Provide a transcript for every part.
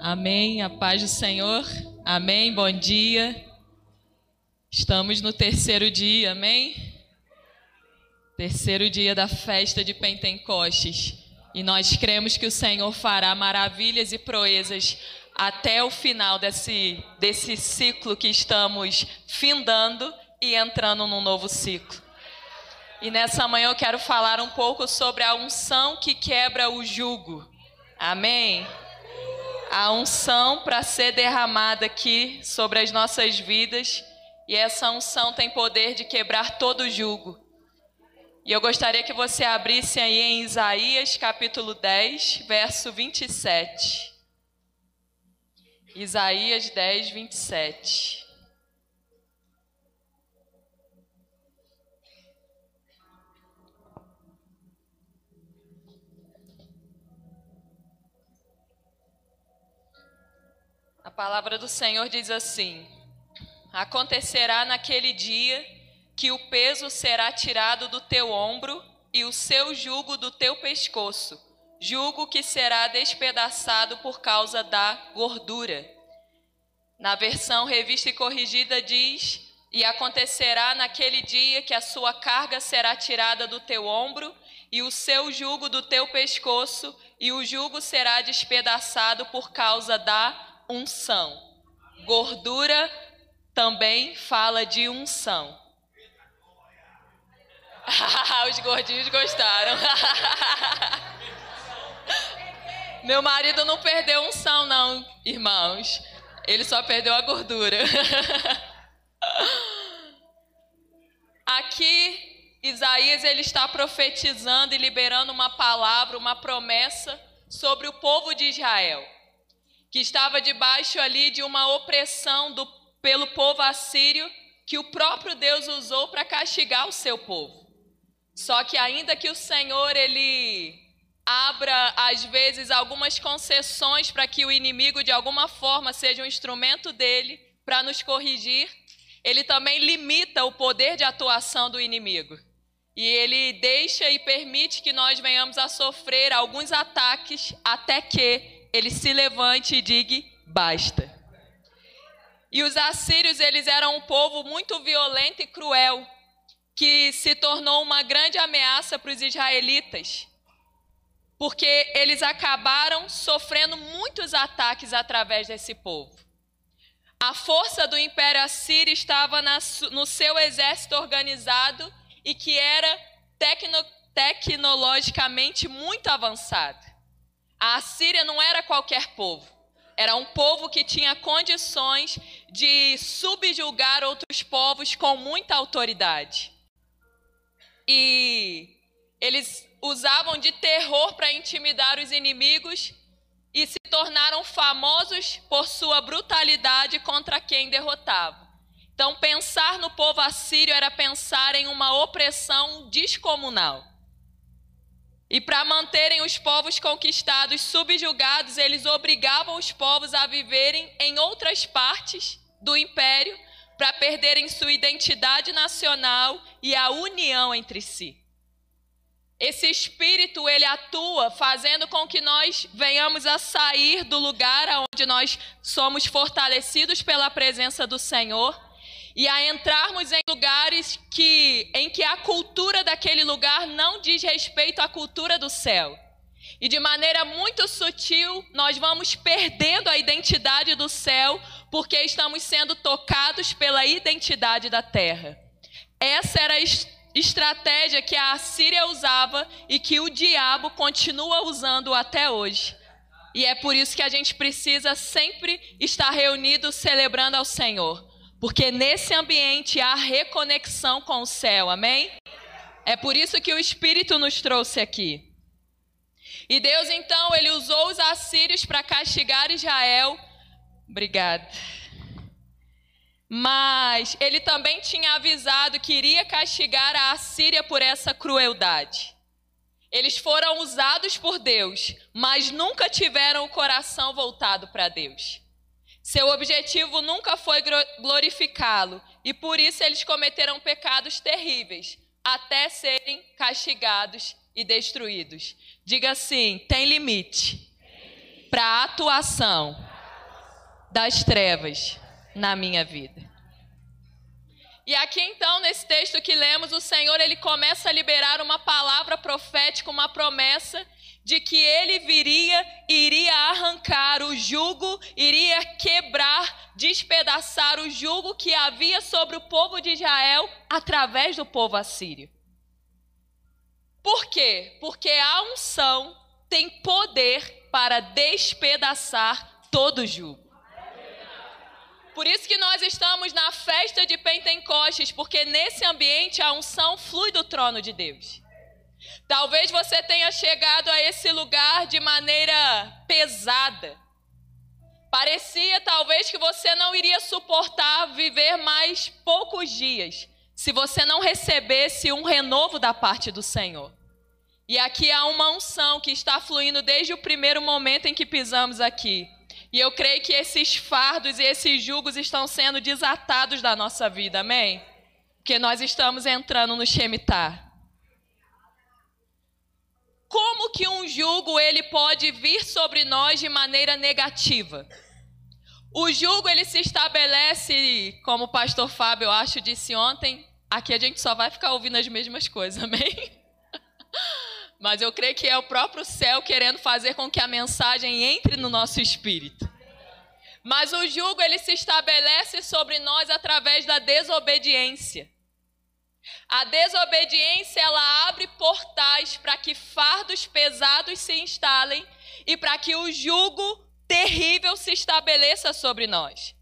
Amém. A paz do Senhor. Amém. Bom dia. Estamos no terceiro dia, amém? Terceiro dia da festa de Pentecostes. E nós cremos que o Senhor fará maravilhas e proezas até o final desse, desse ciclo que estamos findando e entrando num novo ciclo. E nessa manhã eu quero falar um pouco sobre a unção que quebra o jugo. Amém? A unção para ser derramada aqui sobre as nossas vidas e essa unção tem poder de quebrar todo jugo. E eu gostaria que você abrisse aí em Isaías capítulo 10, verso 27. Isaías 10, 27. Palavra do Senhor diz assim: Acontecerá naquele dia que o peso será tirado do teu ombro e o seu jugo do teu pescoço, jugo que será despedaçado por causa da gordura. Na versão revista e corrigida diz: E acontecerá naquele dia que a sua carga será tirada do teu ombro e o seu jugo do teu pescoço, e o jugo será despedaçado por causa da unção. Gordura também fala de unção. Os gordinhos gostaram. Meu marido não perdeu unção, não, irmãos. Ele só perdeu a gordura. Aqui, Isaías ele está profetizando e liberando uma palavra, uma promessa sobre o povo de Israel, que estava debaixo ali de uma opressão do pelo povo assírio que o próprio Deus usou para castigar o seu povo. Só que ainda que o Senhor ele abra às vezes algumas concessões para que o inimigo de alguma forma seja um instrumento dele para nos corrigir, ele também limita o poder de atuação do inimigo. E ele deixa e permite que nós venhamos a sofrer alguns ataques até que ele se levante e diga basta. E os assírios, eles eram um povo muito violento e cruel, que se tornou uma grande ameaça para os israelitas, porque eles acabaram sofrendo muitos ataques através desse povo. A força do Império Assírio estava na, no seu exército organizado e que era tecno, tecnologicamente muito avançado. A Assíria não era qualquer povo. Era um povo que tinha condições de subjugar outros povos com muita autoridade. E eles usavam de terror para intimidar os inimigos e se tornaram famosos por sua brutalidade contra quem derrotava. Então, pensar no povo assírio era pensar em uma opressão descomunal. E para manterem os povos conquistados subjugados, eles obrigavam os povos a viverem em outras partes do império para perderem sua identidade nacional e a união entre si. Esse espírito ele atua fazendo com que nós venhamos a sair do lugar onde nós somos fortalecidos pela presença do Senhor e a entrarmos em lugares que, em que a cultura daquele lugar não diz respeito à cultura do céu. E de maneira muito sutil, nós vamos perdendo a identidade do céu, porque estamos sendo tocados pela identidade da terra. Essa era a estratégia que a Assíria usava e que o diabo continua usando até hoje. E é por isso que a gente precisa sempre estar reunido celebrando ao Senhor. Porque nesse ambiente há reconexão com o céu, amém? É por isso que o Espírito nos trouxe aqui. E Deus então, ele usou os assírios para castigar Israel. Obrigada. Mas ele também tinha avisado que iria castigar a Assíria por essa crueldade. Eles foram usados por Deus, mas nunca tiveram o coração voltado para Deus. Seu objetivo nunca foi glorificá-lo, e por isso eles cometeram pecados terríveis, até serem castigados e destruídos. Diga assim: tem limite para a atuação das trevas na minha vida. E aqui então, nesse texto que lemos, o Senhor ele começa a liberar uma palavra profética, uma promessa de que ele viria e iria arrancar o jugo, iria quebrar, despedaçar o jugo que havia sobre o povo de Israel através do povo assírio. Por quê? Porque a unção tem poder para despedaçar todo o jugo. Por isso que nós estamos na festa de Pentecostes, porque nesse ambiente a unção flui do trono de Deus. Talvez você tenha chegado a esse lugar de maneira pesada. Parecia talvez que você não iria suportar viver mais poucos dias se você não recebesse um renovo da parte do Senhor. E aqui há uma unção que está fluindo desde o primeiro momento em que pisamos aqui. E eu creio que esses fardos e esses julgos estão sendo desatados da nossa vida, amém? Porque nós estamos entrando no Shemitah. Como que um jugo ele pode vir sobre nós de maneira negativa? O jugo ele se estabelece, como o pastor Fábio, eu acho, disse ontem, aqui a gente só vai ficar ouvindo as mesmas coisas, amém? Mas eu creio que é o próprio céu querendo fazer com que a mensagem entre no nosso espírito. Mas o jugo ele se estabelece sobre nós através da desobediência. A desobediência ela abre portais para que fardos pesados se instalem e para que o jugo terrível se estabeleça sobre nós.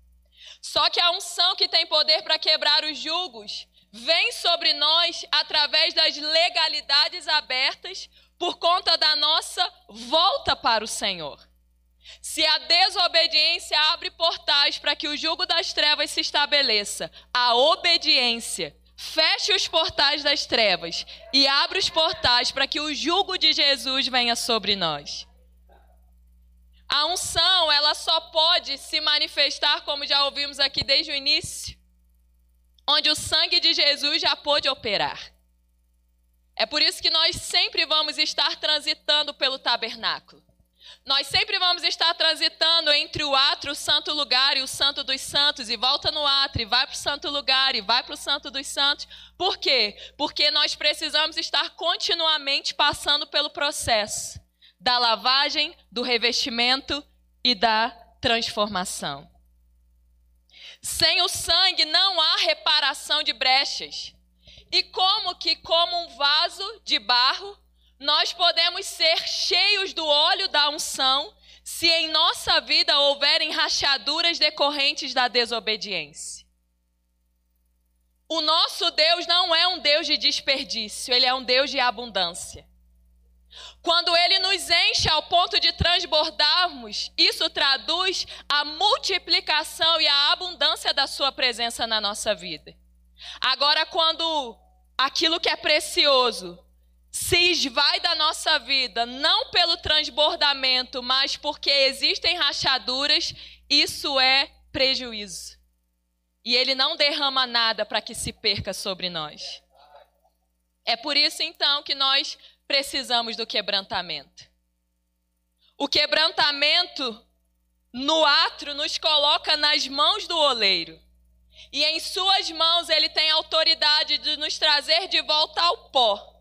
Só que a unção que tem poder para quebrar os jugos vem sobre nós através das legalidades abertas por conta da nossa volta para o Senhor. Se a desobediência abre portais para que o jugo das trevas se estabeleça, a obediência feche os portais das trevas e abre os portais para que o jugo de Jesus venha sobre nós. A unção, ela só pode se manifestar, como já ouvimos aqui desde o início, onde o sangue de Jesus já pôde operar. É por isso que nós sempre vamos estar transitando pelo tabernáculo. Nós sempre vamos estar transitando entre o átrio, o santo lugar e o santo dos santos, e volta no átrio, vai para o santo lugar, e vai para o santo dos santos. Por quê? Porque nós precisamos estar continuamente passando pelo processo da lavagem, do revestimento e da transformação. Sem o sangue não há reparação de brechas. E como que, como um vaso de barro, nós podemos ser cheios do óleo da unção se em nossa vida houverem rachaduras decorrentes da desobediência. O nosso Deus não é um Deus de desperdício, ele é um Deus de abundância. Quando ele nos enche ao ponto de transbordarmos, isso traduz a multiplicação e a abundância da sua presença na nossa vida. Agora, quando aquilo que é precioso se esvai da nossa vida, não pelo transbordamento, mas porque existem rachaduras, isso é prejuízo. E ele não derrama nada para que se perca sobre nós. É por isso então que nós precisamos do quebrantamento. O quebrantamento no atro nos coloca nas mãos do oleiro. E em suas mãos ele tem autoridade de nos trazer de volta ao pó.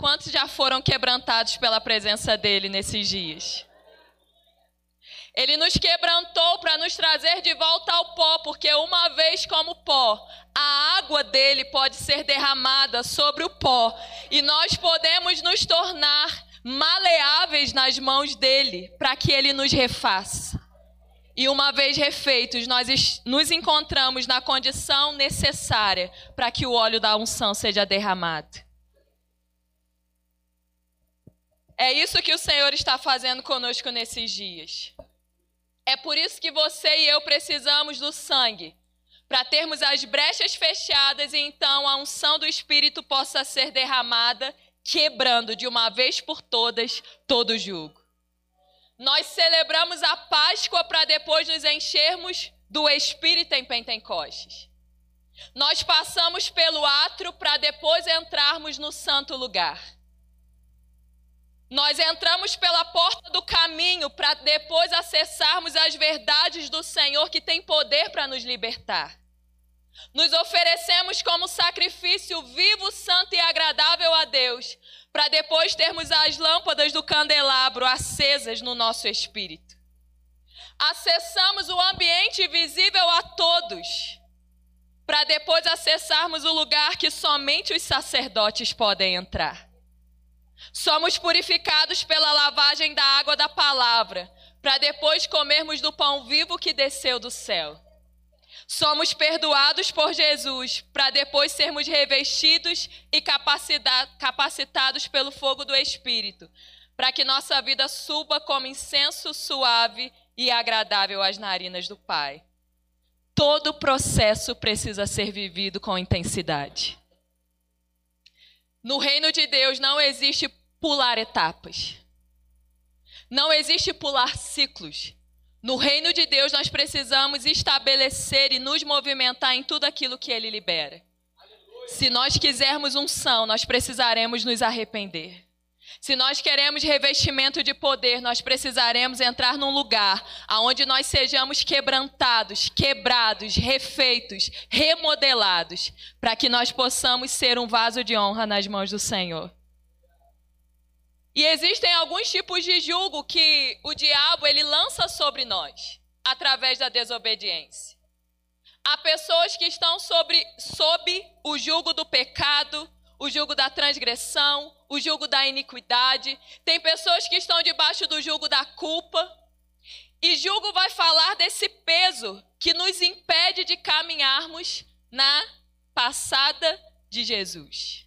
Quantos já foram quebrantados pela presença dele nesses dias? Ele nos quebrantou para nos trazer de volta ao pó, porque uma vez como pó, a água dele pode ser derramada sobre o pó e nós podemos nos tornar maleáveis nas mãos dele, para que ele nos refaça. E uma vez refeitos, nós nos encontramos na condição necessária para que o óleo da unção seja derramado. É isso que o Senhor está fazendo conosco nesses dias. É por isso que você e eu precisamos do sangue, para termos as brechas fechadas e então a unção do Espírito possa ser derramada, quebrando de uma vez por todas todo jugo. Nós celebramos a Páscoa para depois nos enchermos do Espírito em Pentecostes. Nós passamos pelo atro para depois entrarmos no santo lugar. Nós entramos pela porta do caminho para depois acessarmos as verdades do Senhor que tem poder para nos libertar. Nos oferecemos como sacrifício vivo, santo e agradável a Deus, para depois termos as lâmpadas do candelabro acesas no nosso espírito. Acessamos o ambiente visível a todos, para depois acessarmos o lugar que somente os sacerdotes podem entrar. Somos purificados pela lavagem da água da palavra, para depois comermos do pão vivo que desceu do céu. Somos perdoados por Jesus, para depois sermos revestidos e capacitados pelo fogo do Espírito, para que nossa vida suba como incenso suave e agradável às narinas do Pai. Todo processo precisa ser vivido com intensidade. No reino de Deus não existe pular etapas. Não existe pular ciclos. No reino de Deus, nós precisamos estabelecer e nos movimentar em tudo aquilo que Ele libera. Se nós quisermos unção, nós precisaremos nos arrepender. Se nós queremos revestimento de poder, nós precisaremos entrar num lugar aonde nós sejamos quebrantados, quebrados, refeitos, remodelados, para que nós possamos ser um vaso de honra nas mãos do Senhor. E existem alguns tipos de julgo que o diabo ele lança sobre nós através da desobediência. Há pessoas que estão sobre, sob o jugo do pecado, o jugo da transgressão, o jugo da iniquidade. Tem pessoas que estão debaixo do jugo da culpa. E julgo vai falar desse peso que nos impede de caminharmos na passada de Jesus.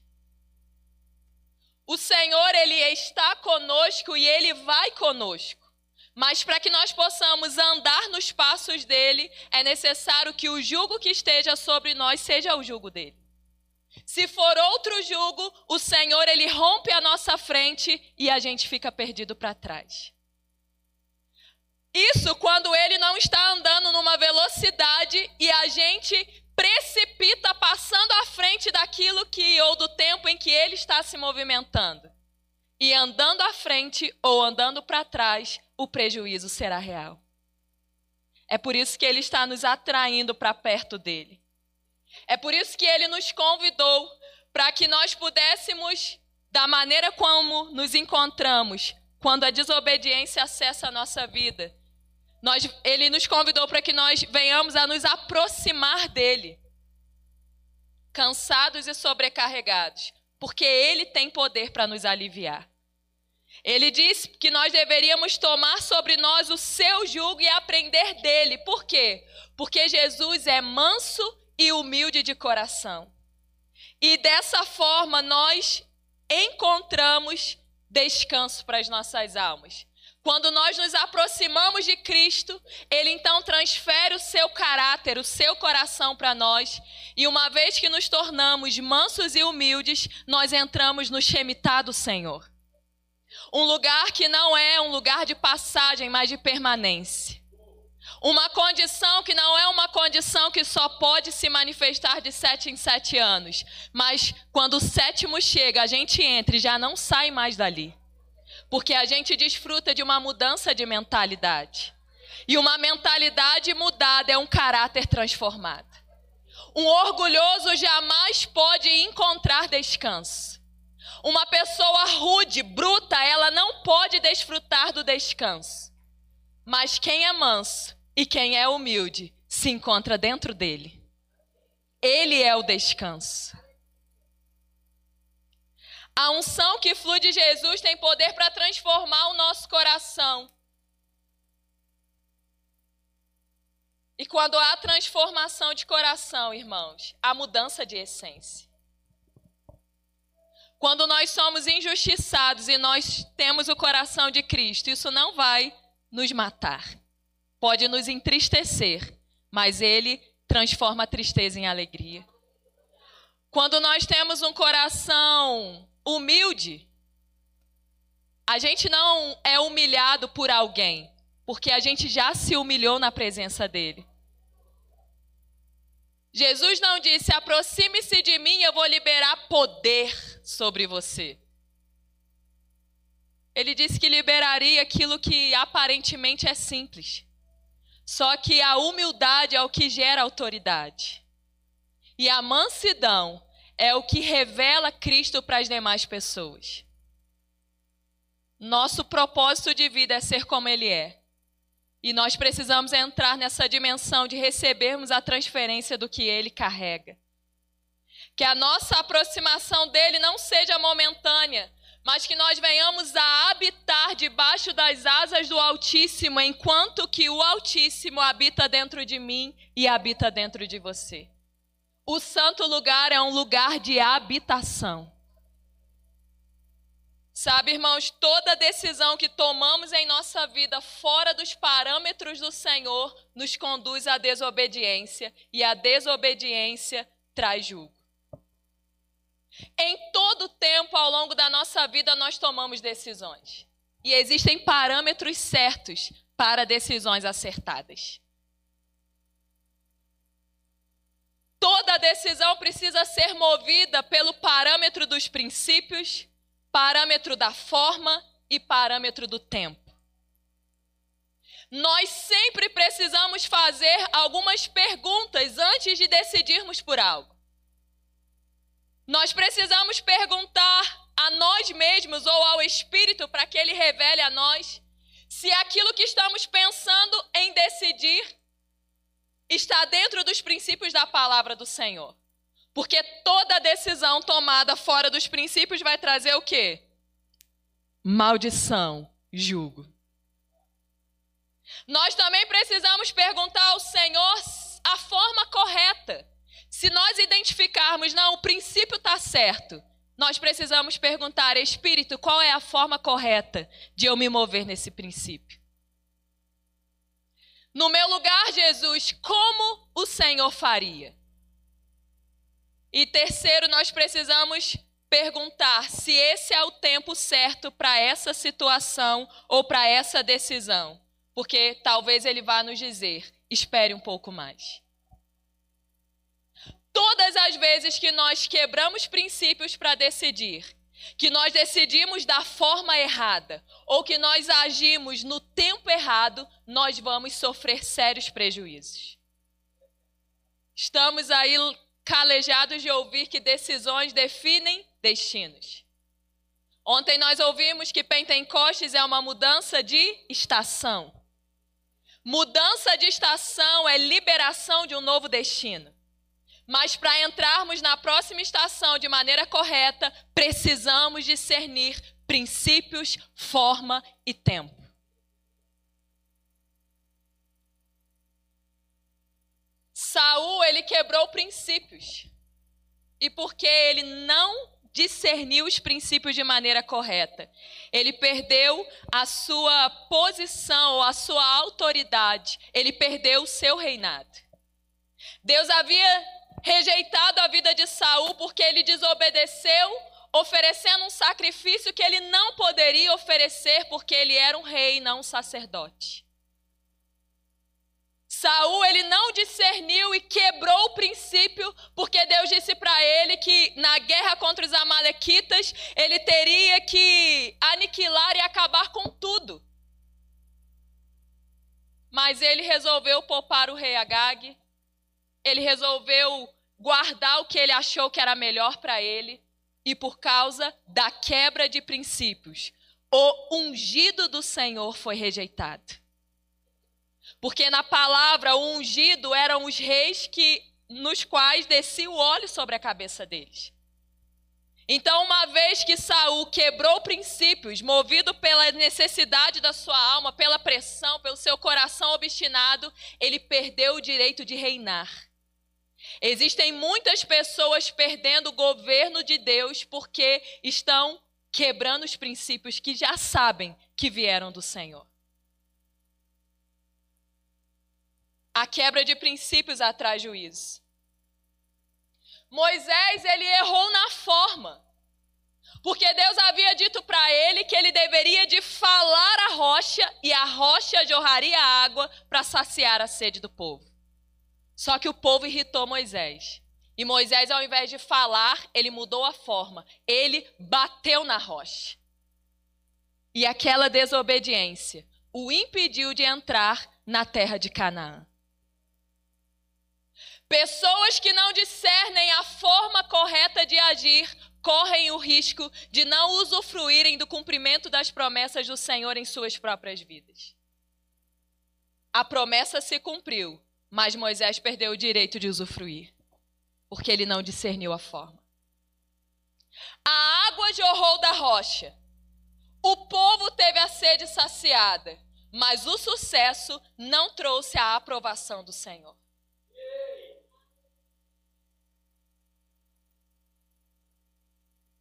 O Senhor, Ele está conosco e Ele vai conosco. Mas para que nós possamos andar nos passos dele, é necessário que o jugo que esteja sobre nós seja o jugo dele. Se for outro jugo, o Senhor ele rompe a nossa frente e a gente fica perdido para trás. Isso quando ele não está andando numa velocidade e a gente precipita passando à frente daquilo que ou do tempo em que ele está se movimentando. E andando à frente ou andando para trás, o prejuízo será real. É por isso que ele está nos atraindo para perto dele. É por isso que ele nos convidou para que nós pudéssemos, da maneira como nos encontramos, quando a desobediência acessa a nossa vida, nós, ele nos convidou para que nós venhamos a nos aproximar dele, cansados e sobrecarregados, porque ele tem poder para nos aliviar. Ele diz que nós deveríamos tomar sobre nós o seu jugo e aprender dele. Por quê? Porque Jesus é manso e humilde de coração. E dessa forma nós encontramos descanso para as nossas almas. Quando nós nos aproximamos de Cristo, Ele então transfere o seu caráter, o seu coração para nós. E uma vez que nos tornamos mansos e humildes, nós entramos no Shemitah do Senhor. Um lugar que não é um lugar de passagem, mas de permanência. Uma condição que não é uma condição que só pode se manifestar de sete em sete anos. Mas quando o sétimo chega, a gente entra e já não sai mais dali. Porque a gente desfruta de uma mudança de mentalidade. E uma mentalidade mudada é um caráter transformado. Um orgulhoso jamais pode encontrar descanso. Uma pessoa rude, bruta, ela não pode desfrutar do descanso. Mas quem é manso e quem é humilde se encontra dentro dele. Ele é o descanso. A unção que flui de Jesus tem poder para transformar o nosso coração. E quando há transformação de coração, irmãos, há mudança de essência. Quando nós somos injustiçados e nós temos o coração de Cristo, isso não vai nos matar. Pode nos entristecer, mas ele transforma a tristeza em alegria. Quando nós temos um coração humilde, a gente não é humilhado por alguém, porque a gente já se humilhou na presença dele. Jesus não disse: aproxime-se de mim, eu vou liberar poder sobre você. Ele disse que liberaria aquilo que aparentemente é simples. Só que a humildade é o que gera autoridade. E a mansidão é o que revela Cristo para as demais pessoas. Nosso propósito de vida é ser como Ele é. E nós precisamos entrar nessa dimensão de recebermos a transferência do que Ele carrega. Que a nossa aproximação dele não seja momentânea, mas que nós venhamos a habitar debaixo das asas do Altíssimo, enquanto que o Altíssimo habita dentro de mim e habita dentro de você. O santo lugar é um lugar de habitação. Sabe, irmãos, toda decisão que tomamos em nossa vida fora dos parâmetros do Senhor nos conduz à desobediência, e a desobediência traz julgo. Em todo tempo ao longo da nossa vida nós tomamos decisões. E existem parâmetros certos para decisões acertadas. Toda decisão precisa ser movida pelo parâmetro dos princípios, parâmetro da forma e parâmetro do tempo. Nós sempre precisamos fazer algumas perguntas antes de decidirmos por algo. Nós precisamos perguntar a nós mesmos ou ao Espírito para que ele revele a nós se aquilo que estamos pensando em decidir está dentro dos princípios da palavra do Senhor. Porque toda decisão tomada fora dos princípios vai trazer o quê? Maldição, julgo. Nós também precisamos perguntar ao Senhor a forma correta se nós identificarmos, não, o princípio está certo, nós precisamos perguntar, Espírito, qual é a forma correta de eu me mover nesse princípio? No meu lugar, Jesus, como o Senhor faria? E terceiro, nós precisamos perguntar se esse é o tempo certo para essa situação ou para essa decisão. Porque talvez ele vá nos dizer: espere um pouco mais. Todas as vezes que nós quebramos princípios para decidir, que nós decidimos da forma errada ou que nós agimos no tempo errado, nós vamos sofrer sérios prejuízos. Estamos aí calejados de ouvir que decisões definem destinos. Ontem nós ouvimos que Pentecostes é uma mudança de estação. Mudança de estação é liberação de um novo destino. Mas para entrarmos na próxima estação de maneira correta, precisamos discernir princípios, forma e tempo. Saul, ele quebrou princípios. E porque ele não discerniu os princípios de maneira correta, ele perdeu a sua posição, a sua autoridade, ele perdeu o seu reinado. Deus havia rejeitado a vida de Saul porque ele desobedeceu, oferecendo um sacrifício que ele não poderia oferecer porque ele era um rei, não um sacerdote. Saul ele não discerniu e quebrou o princípio, porque Deus disse para ele que na guerra contra os amalequitas ele teria que aniquilar e acabar com tudo. Mas ele resolveu poupar o rei Agag, ele resolveu guardar o que ele achou que era melhor para ele, e por causa da quebra de princípios, o ungido do Senhor foi rejeitado. Porque na palavra, o ungido eram os reis que nos quais descia o óleo sobre a cabeça deles. Então, uma vez que Saul quebrou princípios, movido pela necessidade da sua alma, pela pressão, pelo seu coração obstinado, ele perdeu o direito de reinar. Existem muitas pessoas perdendo o governo de Deus porque estão quebrando os princípios que já sabem que vieram do Senhor. A quebra de princípios atrai juízo. Moisés, ele errou na forma. Porque Deus havia dito para ele que ele deveria de falar a rocha e a rocha jorraria água para saciar a sede do povo. Só que o povo irritou Moisés. E Moisés, ao invés de falar, ele mudou a forma. Ele bateu na rocha. E aquela desobediência o impediu de entrar na terra de Canaã. Pessoas que não discernem a forma correta de agir correm o risco de não usufruírem do cumprimento das promessas do Senhor em suas próprias vidas. A promessa se cumpriu, mas Moisés perdeu o direito de usufruir, porque ele não discerniu a forma. A água jorrou da rocha. O povo teve a sede saciada, mas o sucesso não trouxe a aprovação do Senhor.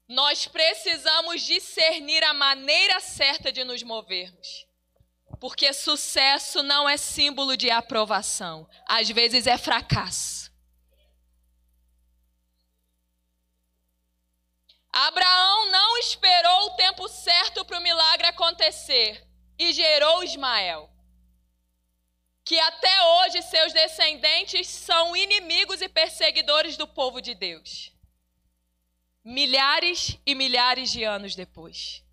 Nós precisamos discernir a maneira certa de nos movermos. Porque sucesso não é símbolo de aprovação, às vezes é fracasso. Abraão não esperou o tempo certo para o milagre acontecer e gerou Ismael. Que até hoje seus descendentes são inimigos e perseguidores do povo de Deus milhares e milhares de anos depois.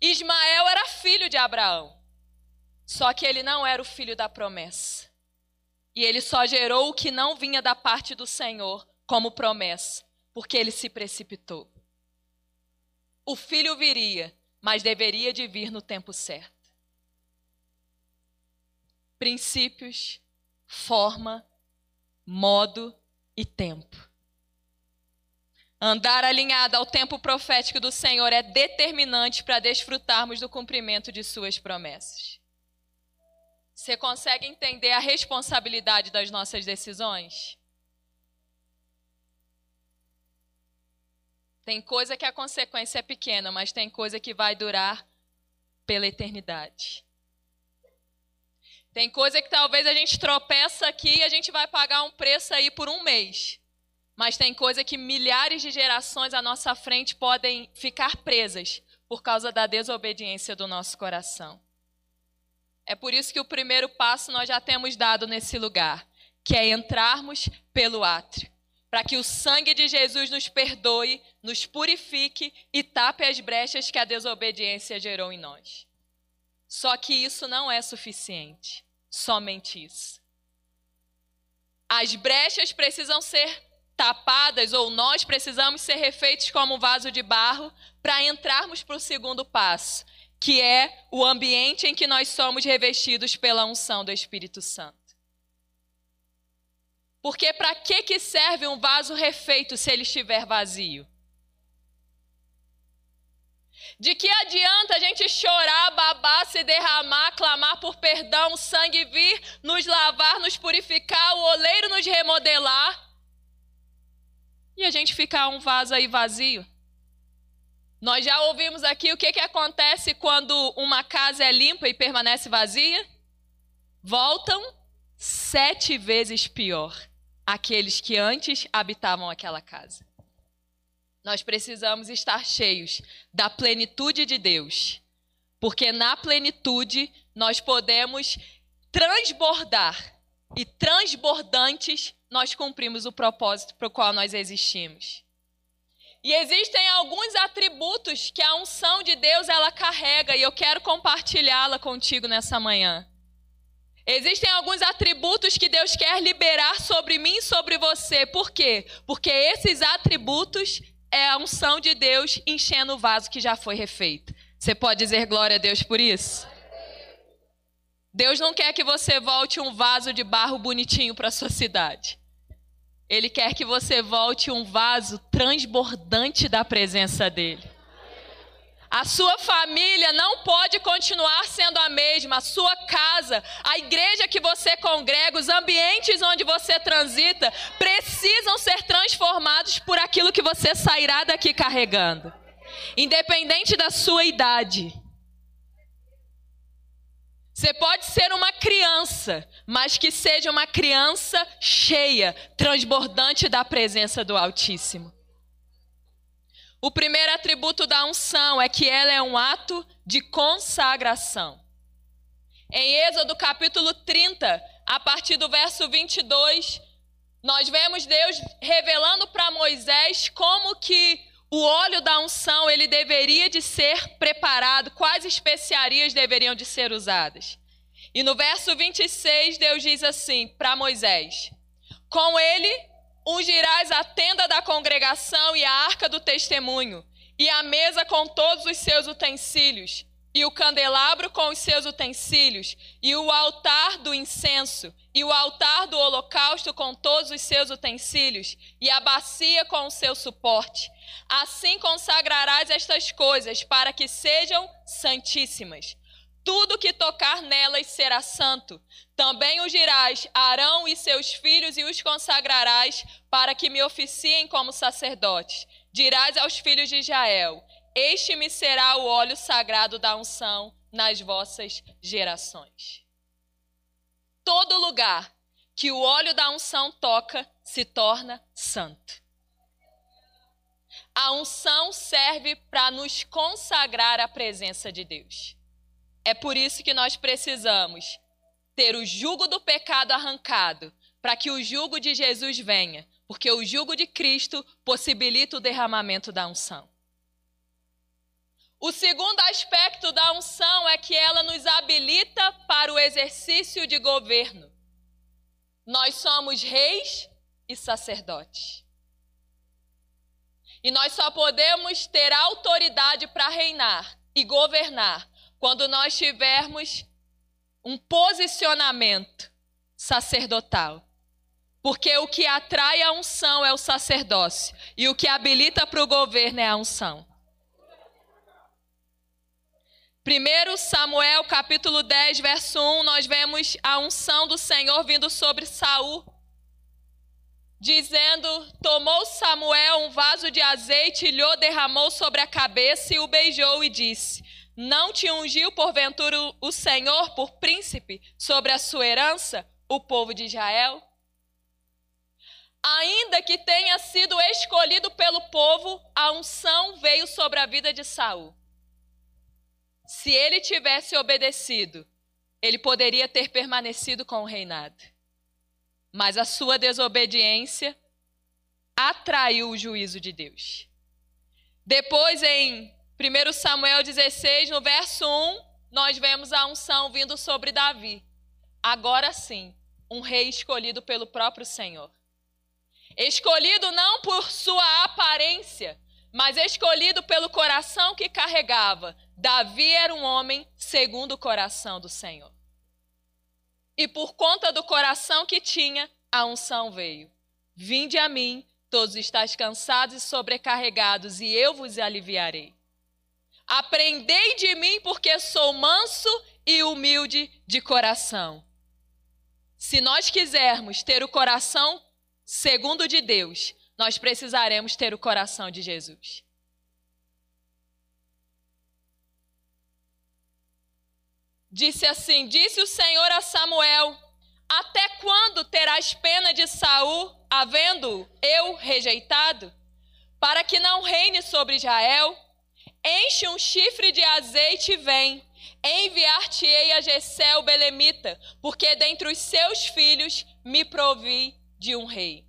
Ismael era filho de Abraão, só que ele não era o filho da promessa. E ele só gerou o que não vinha da parte do Senhor como promessa, porque ele se precipitou. O filho viria, mas deveria de vir no tempo certo. Princípios, forma, modo e tempo. Andar alinhado ao tempo profético do Senhor é determinante para desfrutarmos do cumprimento de Suas promessas. Você consegue entender a responsabilidade das nossas decisões? Tem coisa que a consequência é pequena, mas tem coisa que vai durar pela eternidade. Tem coisa que talvez a gente tropeça aqui e a gente vai pagar um preço aí por um mês. Mas tem coisa que milhares de gerações à nossa frente podem ficar presas por causa da desobediência do nosso coração. É por isso que o primeiro passo nós já temos dado nesse lugar, que é entrarmos pelo átrio, para que o sangue de Jesus nos perdoe, nos purifique e tape as brechas que a desobediência gerou em nós. Só que isso não é suficiente, somente isso. As brechas precisam ser tapadas ou nós precisamos ser refeitos como um vaso de barro para entrarmos para o segundo passo, que é o ambiente em que nós somos revestidos pela unção do Espírito Santo. Porque para que, que serve um vaso refeito se ele estiver vazio? De que adianta a gente chorar, babar, se derramar, clamar por perdão, o sangue vir, nos lavar, nos purificar, o oleiro nos remodelar, e a gente ficar um vaso aí vazio. Nós já ouvimos aqui o que, que acontece quando uma casa é limpa e permanece vazia? Voltam sete vezes pior aqueles que antes habitavam aquela casa. Nós precisamos estar cheios da plenitude de Deus, porque na plenitude nós podemos transbordar e transbordantes nós cumprimos o propósito para o qual nós existimos. E existem alguns atributos que a unção de Deus ela carrega e eu quero compartilhá-la contigo nessa manhã. Existem alguns atributos que Deus quer liberar sobre mim e sobre você. Por quê? Porque esses atributos é a unção de Deus enchendo o vaso que já foi refeito. Você pode dizer glória a Deus por isso? Deus não quer que você volte um vaso de barro bonitinho para sua cidade. Ele quer que você volte um vaso transbordante da presença dele. A sua família não pode continuar sendo a mesma. A sua casa, a igreja que você congrega, os ambientes onde você transita, precisam ser transformados por aquilo que você sairá daqui carregando. Independente da sua idade. Você pode ser uma criança, mas que seja uma criança cheia, transbordante da presença do Altíssimo. O primeiro atributo da unção é que ela é um ato de consagração. Em Êxodo capítulo 30, a partir do verso 22, nós vemos Deus revelando para Moisés como que o óleo da unção, ele deveria de ser preparado, quais especiarias deveriam de ser usadas? E no verso 26, Deus diz assim para Moisés: Com ele ungirás a tenda da congregação e a arca do testemunho, e a mesa com todos os seus utensílios, e o candelabro com os seus utensílios, e o altar do incenso, e o altar do holocausto com todos os seus utensílios, e a bacia com o seu suporte. Assim consagrarás estas coisas, para que sejam santíssimas. Tudo que tocar nelas será santo. Também ungirás Arão e seus filhos e os consagrarás para que me oficiem como sacerdotes. Dirás aos filhos de Israel: Este me será o óleo sagrado da unção nas vossas gerações. Todo lugar que o óleo da unção toca se torna santo. A unção serve para nos consagrar à presença de Deus. É por isso que nós precisamos ter o jugo do pecado arrancado, para que o jugo de Jesus venha, porque o jugo de Cristo possibilita o derramamento da unção. O segundo aspecto da unção é que ela nos habilita para o exercício de governo. Nós somos reis e sacerdotes. E nós só podemos ter autoridade para reinar e governar quando nós tivermos um posicionamento sacerdotal. Porque o que atrai a unção é o sacerdócio, e o que habilita para o governo é a unção. 1 Samuel capítulo 10, verso 1, nós vemos a unção do Senhor vindo sobre Saul, dizendo: Tomou Samuel um vaso de azeite, o derramou sobre a cabeça e o beijou e disse: não te ungiu porventura o Senhor por príncipe sobre a sua herança, o povo de Israel? Ainda que tenha sido escolhido pelo povo, a unção veio sobre a vida de Saul. Se ele tivesse obedecido, ele poderia ter permanecido com o reinado. Mas a sua desobediência atraiu o juízo de Deus. Depois, em 1 Samuel 16, no verso 1, nós vemos a unção vindo sobre Davi. Agora sim, um rei escolhido pelo próprio Senhor. Escolhido não por sua aparência, mas escolhido pelo coração que carregava. Davi era um homem segundo o coração do Senhor. E por conta do coração que tinha, a unção veio. Vinde a mim, todos estáis cansados e sobrecarregados, e eu vos aliviarei. Aprendei de mim, porque sou manso e humilde de coração. Se nós quisermos ter o coração segundo de Deus, nós precisaremos ter o coração de Jesus. Disse assim: Disse o Senhor a Samuel: Até quando terás pena de Saul, havendo eu rejeitado, para que não reine sobre Israel? Enche um chifre de azeite e vem. Enviar-te-ei a Jessé o belemita, porque dentre os seus filhos me provi de um rei.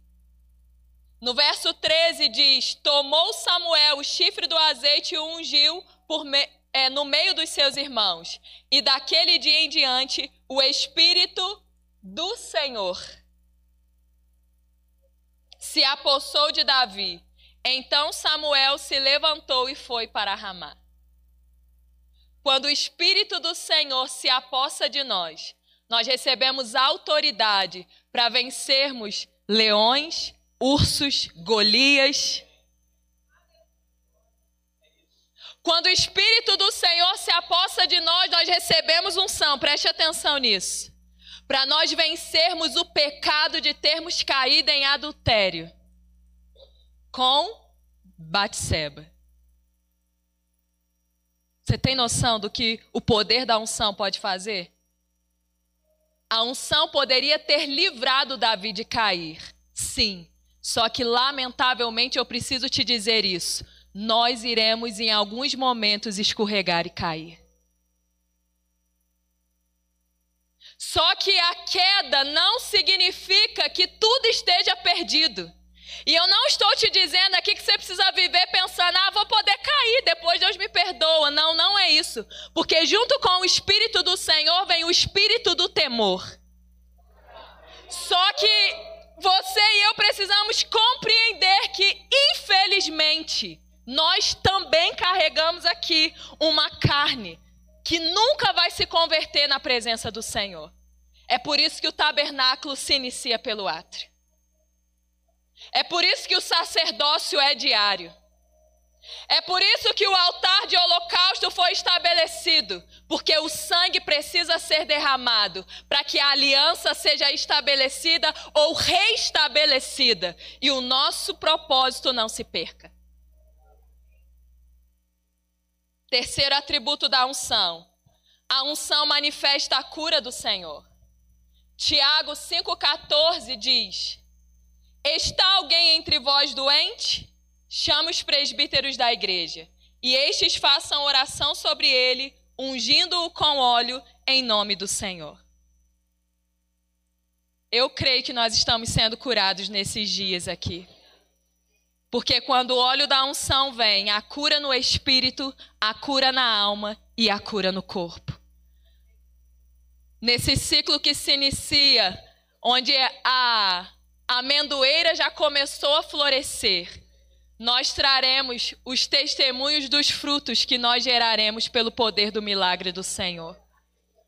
No verso 13 diz: Tomou Samuel o chifre do azeite e o ungiu me, é, no meio dos seus irmãos. E daquele dia em diante, o Espírito do Senhor se apossou de Davi então Samuel se levantou e foi para Ramá. Quando o Espírito do Senhor se apossa de nós, nós recebemos autoridade para vencermos leões, ursos, Golias. Quando o Espírito do Senhor se apossa de nós, nós recebemos unção, preste atenção nisso. Para nós vencermos o pecado de termos caído em adultério com Batseba. Você tem noção do que o poder da unção pode fazer? A unção poderia ter livrado Davi de cair. Sim. Só que, lamentavelmente, eu preciso te dizer isso. Nós iremos, em alguns momentos, escorregar e cair. Só que a queda não significa que tudo esteja perdido. E eu não estou te dizendo aqui que você precisa viver pensando, ah, vou poder cair, depois Deus me perdoa. Não, não é isso. Porque junto com o Espírito do Senhor vem o Espírito do temor. Só que você e eu precisamos compreender que, infelizmente, nós também carregamos aqui uma carne que nunca vai se converter na presença do Senhor. É por isso que o tabernáculo se inicia pelo átrio. É por isso que o sacerdócio é diário. É por isso que o altar de holocausto foi estabelecido, porque o sangue precisa ser derramado para que a aliança seja estabelecida ou reestabelecida e o nosso propósito não se perca. Terceiro atributo da unção: a unção manifesta a cura do Senhor. Tiago 5,14 diz: Está alguém entre vós doente? Chama os presbíteros da igreja, e estes façam oração sobre ele, ungindo-o com óleo em nome do Senhor. Eu creio que nós estamos sendo curados nesses dias aqui. Porque quando o óleo da unção vem, a cura no espírito, a cura na alma e a cura no corpo nesse ciclo que se inicia, onde a amendoeira já começou a florescer, nós traremos os testemunhos dos frutos que nós geraremos pelo poder do milagre do Senhor.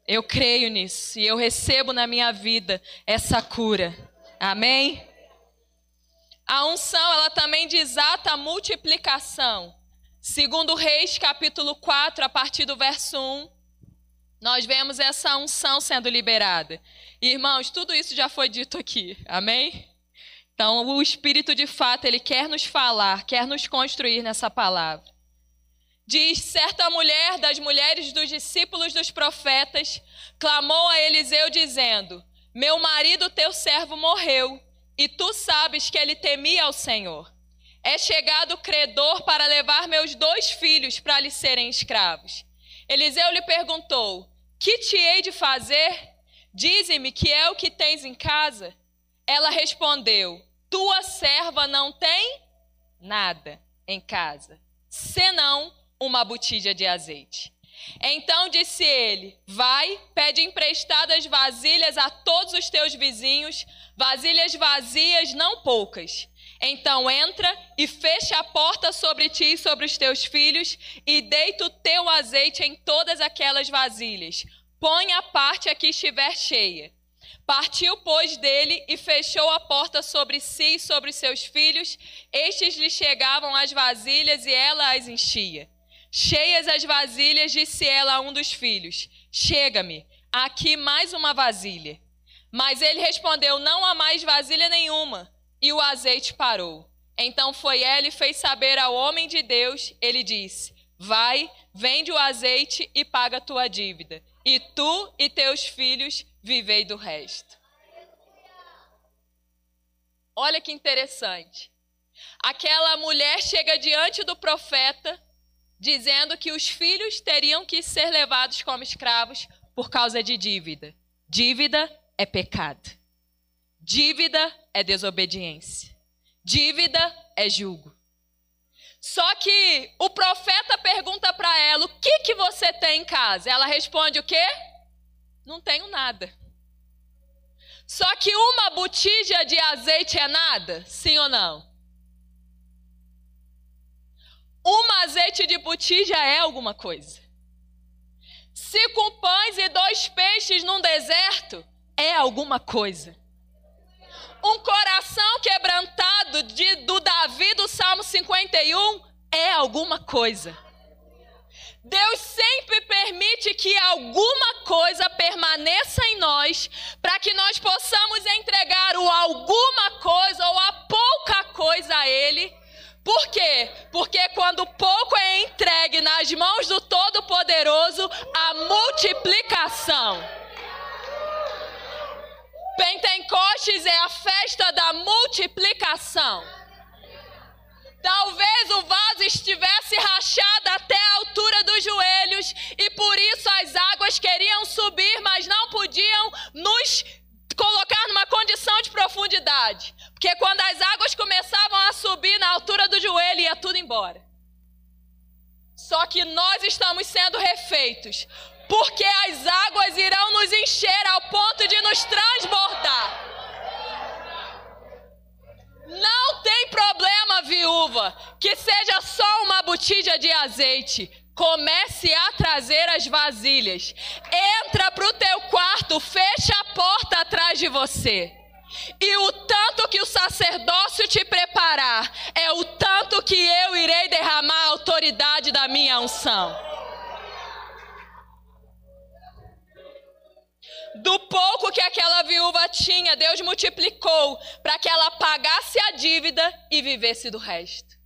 Eu creio nisso e eu recebo na minha vida essa cura. Amém? A unção, ela também desata a multiplicação. Segundo Reis, capítulo 4, a partir do verso 1, nós vemos essa unção sendo liberada. Irmãos, tudo isso já foi dito aqui, amém? Então, o Espírito de fato, ele quer nos falar, quer nos construir nessa palavra. Diz: certa mulher das mulheres dos discípulos dos profetas clamou a Eliseu, dizendo: Meu marido, teu servo, morreu, e tu sabes que ele temia ao Senhor. É chegado o credor para levar meus dois filhos para lhe serem escravos. Eliseu lhe perguntou: que te hei de fazer? Dize-me que é o que tens em casa. Ela respondeu: Tua serva não tem nada em casa, senão uma botija de azeite. Então disse ele: Vai, pede emprestadas vasilhas a todos os teus vizinhos, vasilhas vazias, não poucas. Então entra e fecha a porta sobre ti e sobre os teus filhos, e deita o teu azeite em todas aquelas vasilhas. Põe a parte a que estiver cheia. Partiu, pois, dele e fechou a porta sobre si e sobre seus filhos. Estes lhe chegavam as vasilhas e ela as enchia. Cheias as vasilhas, disse ela a um dos filhos: Chega-me, aqui mais uma vasilha. Mas ele respondeu: Não há mais vasilha nenhuma e o azeite parou. Então foi ela e fez saber ao homem de Deus, ele disse: Vai, vende o azeite e paga a tua dívida, e tu e teus filhos vivei do resto. Olha que interessante. Aquela mulher chega diante do profeta, dizendo que os filhos teriam que ser levados como escravos por causa de dívida. Dívida é pecado. Dívida é desobediência. Dívida é julgo. Só que o profeta pergunta para ela: "O que que você tem em casa?" Ela responde o quê? Não tenho nada. Só que uma botija de azeite é nada? Sim ou não? Um azeite de botija é alguma coisa. Cinco pães e dois peixes num deserto é alguma coisa um coração quebrantado de, do Davi do Salmo 51 é alguma coisa. Deus sempre permite que alguma coisa permaneça em nós, para que nós possamos entregar o alguma coisa ou a pouca coisa a Ele. Por quê? Porque quando pouco é entregue nas mãos do Todo-Poderoso, a multiplicação. Pentecostes é a festa da multiplicação. Talvez o vaso estivesse rachado até a altura dos joelhos e por isso as águas queriam subir, mas não podiam nos colocar numa condição de profundidade. Porque quando as águas começavam a subir na altura do joelho, ia tudo embora. Só que nós estamos sendo refeitos, porque as águas irão nos encher ao ponto de nos transbordar. Não tem problema, viúva, que seja só uma botija de azeite. Comece a trazer as vasilhas. Entra para o teu quarto, fecha a porta atrás de você. E o tanto que o sacerdócio te preparar é o tanto que eu irei derramar a autoridade da minha unção. Do pouco que aquela viúva tinha, Deus multiplicou para que ela pagasse a dívida e vivesse do resto.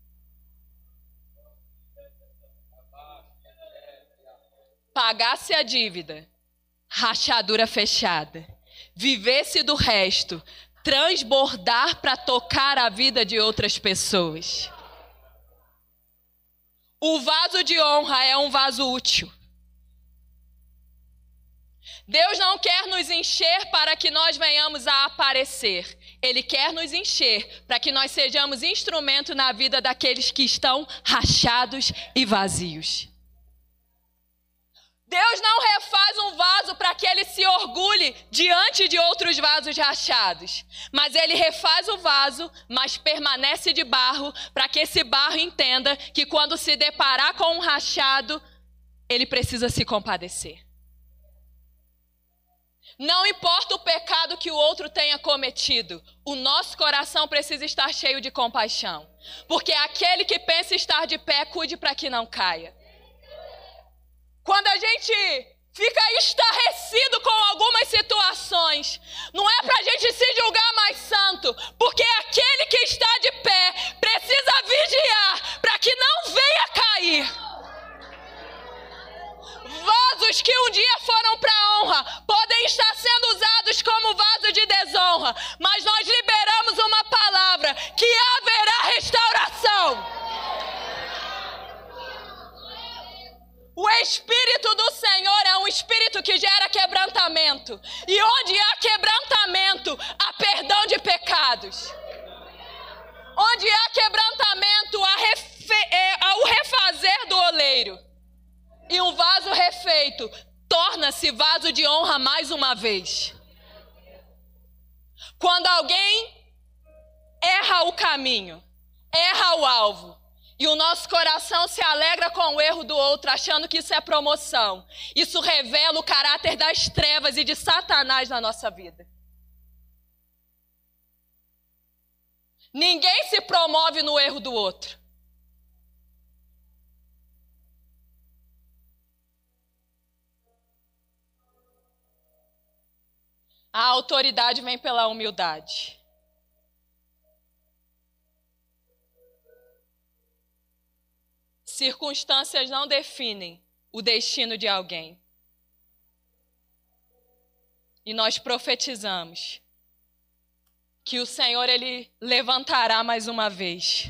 Pagasse a dívida, rachadura fechada vivesse do resto, transbordar para tocar a vida de outras pessoas. O vaso de honra é um vaso útil. Deus não quer nos encher para que nós venhamos a aparecer. Ele quer nos encher para que nós sejamos instrumento na vida daqueles que estão rachados e vazios. Deus não refaz um vaso para que ele se orgulhe diante de outros vasos rachados, mas ele refaz o vaso, mas permanece de barro, para que esse barro entenda que quando se deparar com um rachado, ele precisa se compadecer. Não importa o pecado que o outro tenha cometido, o nosso coração precisa estar cheio de compaixão, porque aquele que pensa estar de pé, cuide para que não caia. Quando a gente fica estarrecido com algumas situações, não é para a gente se julgar mais santo, porque aquele que está de pé precisa vigiar para que não venha cair. Vasos que um dia foram para honra podem estar sendo usados como vaso de desonra, mas nós liberamos uma palavra que haverá restauração. O Espírito do Senhor é um espírito que gera quebrantamento. E onde há quebrantamento, há perdão de pecados. Onde há quebrantamento, há, refe... é, há o refazer do oleiro. E um vaso refeito torna-se vaso de honra mais uma vez. Quando alguém erra o caminho, erra o alvo, e o nosso coração se alegra com o erro do outro, achando que isso é promoção. Isso revela o caráter das trevas e de Satanás na nossa vida. Ninguém se promove no erro do outro. A autoridade vem pela humildade. Circunstâncias não definem o destino de alguém. E nós profetizamos que o Senhor ele levantará mais uma vez.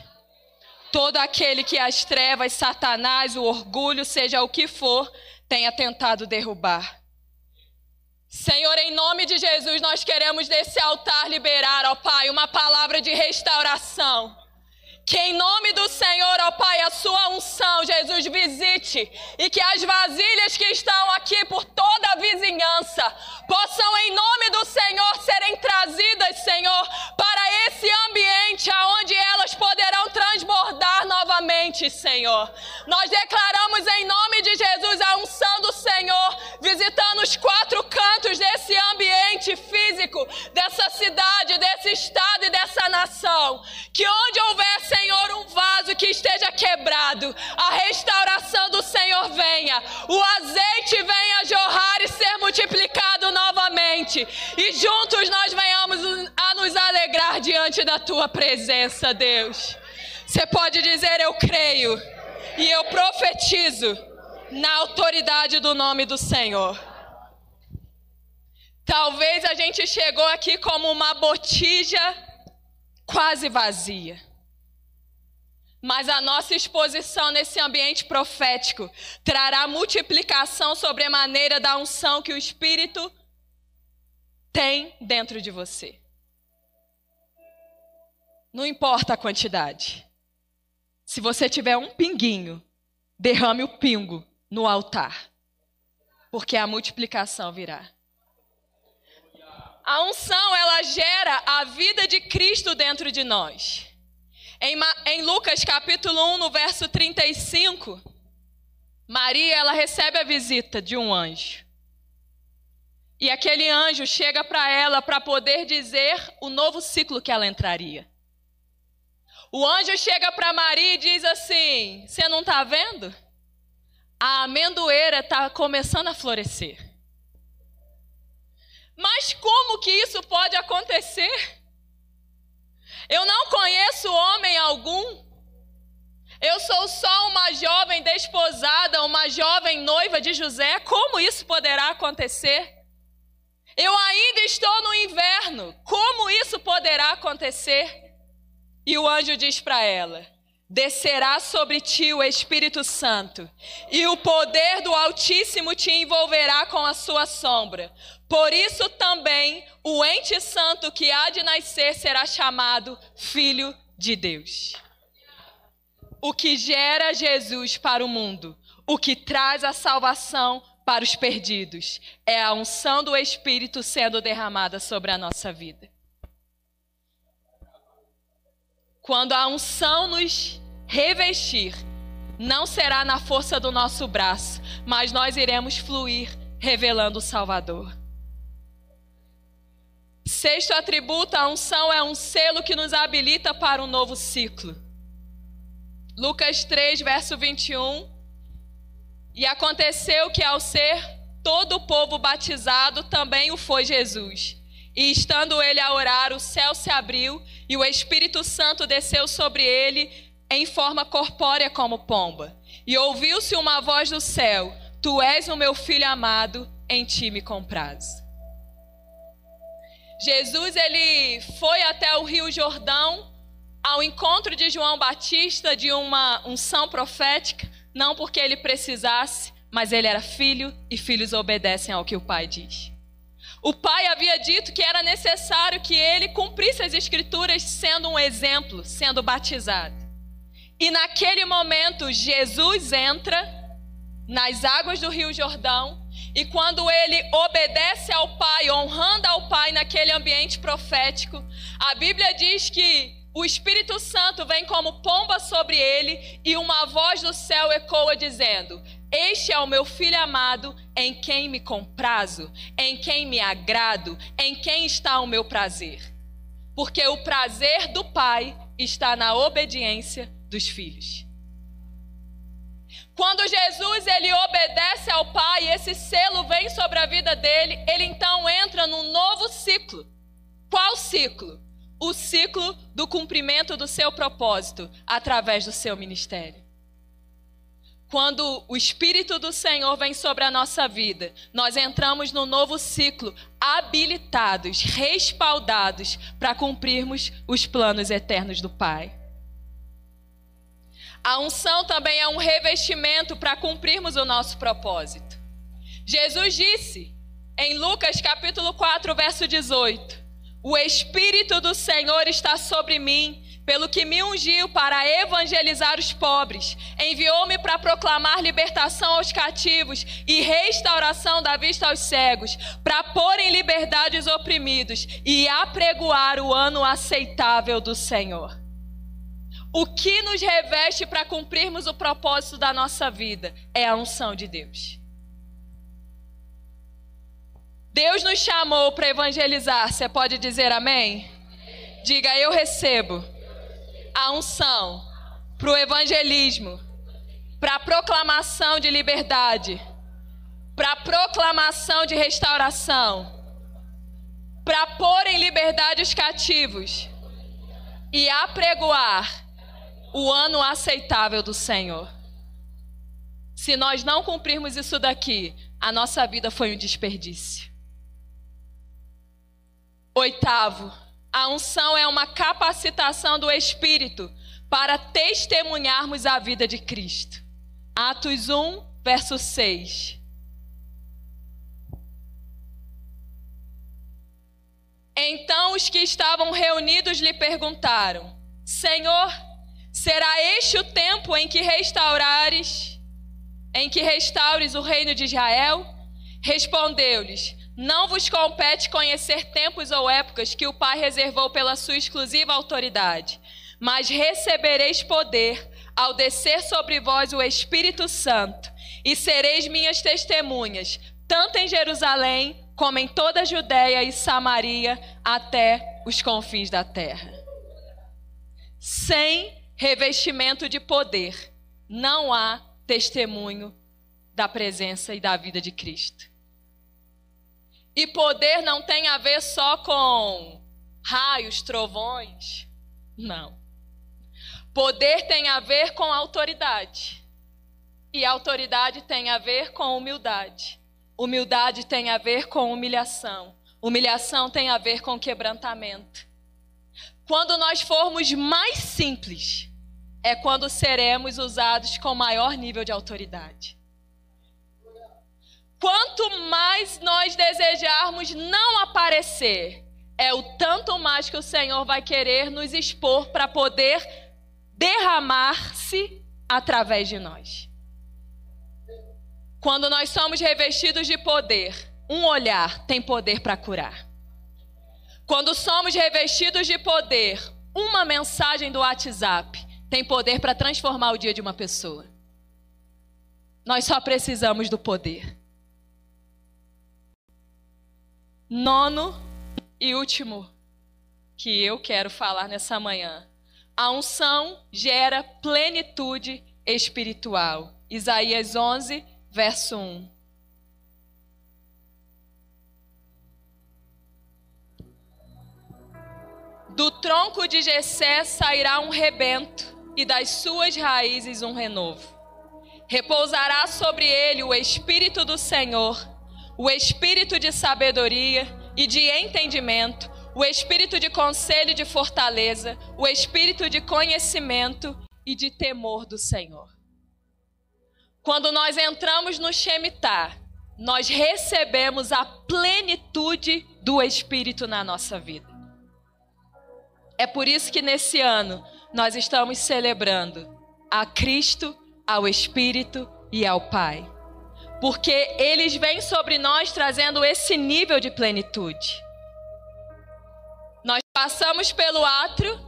Todo aquele que as trevas, Satanás, o orgulho, seja o que for, tenha tentado derrubar. Senhor, em nome de Jesus, nós queremos desse altar liberar, ó Pai, uma palavra de restauração que em nome do Senhor, ó Pai, a sua unção, Jesus, visite e que as vasilhas que estão aqui por toda a vizinhança possam, em nome do Senhor, serem trazidas, Senhor, para esse ambiente aonde elas poderão transbordar novamente, Senhor. Nós declaramos em nome de Jesus a unção do Senhor, visitando os quatro cantos desse ambiente físico, dessa cidade, desse estado e dessa nação. Que onde houver, Senhor, um vaso que esteja quebrado, a restauração do Senhor venha, o azeite venha jorrar e ser multiplicado novamente, e juntos nós venhamos a nos alegrar diante da tua presença, Deus. Você pode dizer: Eu creio e eu profetizo na autoridade do nome do Senhor. Talvez a gente chegou aqui como uma botija quase vazia. Mas a nossa exposição nesse ambiente profético trará multiplicação sobre a maneira da unção que o Espírito tem dentro de você. Não importa a quantidade. Se você tiver um pinguinho, derrame o pingo no altar, porque a multiplicação virá. A unção, ela gera a vida de Cristo dentro de nós. Em, em Lucas capítulo 1, no verso 35, Maria, ela recebe a visita de um anjo. E aquele anjo chega para ela para poder dizer o novo ciclo que ela entraria. O anjo chega para Maria e diz assim: Você não está vendo? A amendoeira está começando a florescer. Mas como que isso pode acontecer? Eu não conheço homem algum. Eu sou só uma jovem desposada, uma jovem noiva de José. Como isso poderá acontecer? Eu ainda estou no inverno. Como isso poderá acontecer? E o anjo diz para ela: Descerá sobre ti o Espírito Santo, e o poder do Altíssimo te envolverá com a sua sombra. Por isso também o ente santo que há de nascer será chamado Filho de Deus. O que gera Jesus para o mundo, o que traz a salvação para os perdidos, é a unção do Espírito sendo derramada sobre a nossa vida. Quando a unção nos revestir, não será na força do nosso braço, mas nós iremos fluir revelando o Salvador. Sexto atributo, a unção é um selo que nos habilita para um novo ciclo. Lucas 3, verso 21. E aconteceu que ao ser todo o povo batizado, também o foi Jesus. E estando ele a orar, o céu se abriu e o Espírito Santo desceu sobre ele em forma corpórea como pomba. E ouviu-se uma voz do céu: Tu és o meu filho amado, em ti me compraz. Jesus ele foi até o Rio Jordão ao encontro de João Batista de uma unção profética, não porque ele precisasse, mas ele era filho e filhos obedecem ao que o pai diz. O pai havia dito que era necessário que ele cumprisse as escrituras sendo um exemplo, sendo batizado. E naquele momento Jesus entra nas águas do Rio Jordão e quando ele obedece ao Pai, honrando ao Pai naquele ambiente profético, a Bíblia diz que o Espírito Santo vem como pomba sobre ele e uma voz do céu ecoa dizendo: Este é o meu filho amado, em quem me comprazo, em quem me agrado, em quem está o meu prazer. Porque o prazer do Pai está na obediência dos filhos. Quando Jesus ele obedece ao Pai, esse selo vem sobre a vida dele, ele então entra num novo ciclo. Qual ciclo? O ciclo do cumprimento do seu propósito através do seu ministério. Quando o Espírito do Senhor vem sobre a nossa vida, nós entramos no novo ciclo, habilitados, respaldados para cumprirmos os planos eternos do Pai. A unção também é um revestimento para cumprirmos o nosso propósito. Jesus disse em Lucas capítulo 4, verso 18: O Espírito do Senhor está sobre mim, pelo que me ungiu para evangelizar os pobres, enviou-me para proclamar libertação aos cativos e restauração da vista aos cegos, para pôr em liberdade os oprimidos e apregoar o ano aceitável do Senhor. O que nos reveste para cumprirmos o propósito da nossa vida é a unção de Deus. Deus nos chamou para evangelizar. Você pode dizer amém? Diga, eu recebo a unção para o evangelismo, para a proclamação de liberdade, para a proclamação de restauração, para pôr em liberdade os cativos e apregoar o ano aceitável do Senhor. Se nós não cumprirmos isso daqui, a nossa vida foi um desperdício. Oitavo, a unção é uma capacitação do Espírito para testemunharmos a vida de Cristo. Atos 1, verso 6. Então os que estavam reunidos lhe perguntaram: Senhor, será este o tempo em que restaurares, em que restaures o reino de Israel? Respondeu-lhes: Não vos compete conhecer tempos ou épocas que o Pai reservou pela sua exclusiva autoridade, mas recebereis poder ao descer sobre vós o Espírito Santo, e sereis minhas testemunhas, tanto em Jerusalém como em toda a Judéia e Samaria, até os confins da terra. Sem revestimento de poder, não há testemunho da presença e da vida de Cristo. E poder não tem a ver só com raios, trovões. Não. Poder tem a ver com autoridade. E autoridade tem a ver com humildade. Humildade tem a ver com humilhação. Humilhação tem a ver com quebrantamento. Quando nós formos mais simples, é quando seremos usados com maior nível de autoridade. Quanto mais nós desejarmos não aparecer, é o tanto mais que o Senhor vai querer nos expor para poder derramar-se através de nós. Quando nós somos revestidos de poder, um olhar tem poder para curar. Quando somos revestidos de poder, uma mensagem do WhatsApp tem poder para transformar o dia de uma pessoa. Nós só precisamos do poder. Nono e último que eu quero falar nessa manhã. A unção gera plenitude espiritual. Isaías 11, verso 1. Do tronco de Jessé sairá um rebento, e das suas raízes um renovo. Repousará sobre ele o espírito do Senhor, o espírito de sabedoria e de entendimento, o espírito de conselho e de fortaleza, o espírito de conhecimento e de temor do Senhor. Quando nós entramos no Shemitah, nós recebemos a plenitude do Espírito na nossa vida. É por isso que nesse ano nós estamos celebrando a Cristo, ao Espírito e ao Pai. Porque eles vêm sobre nós trazendo esse nível de plenitude. Nós passamos pelo átrio,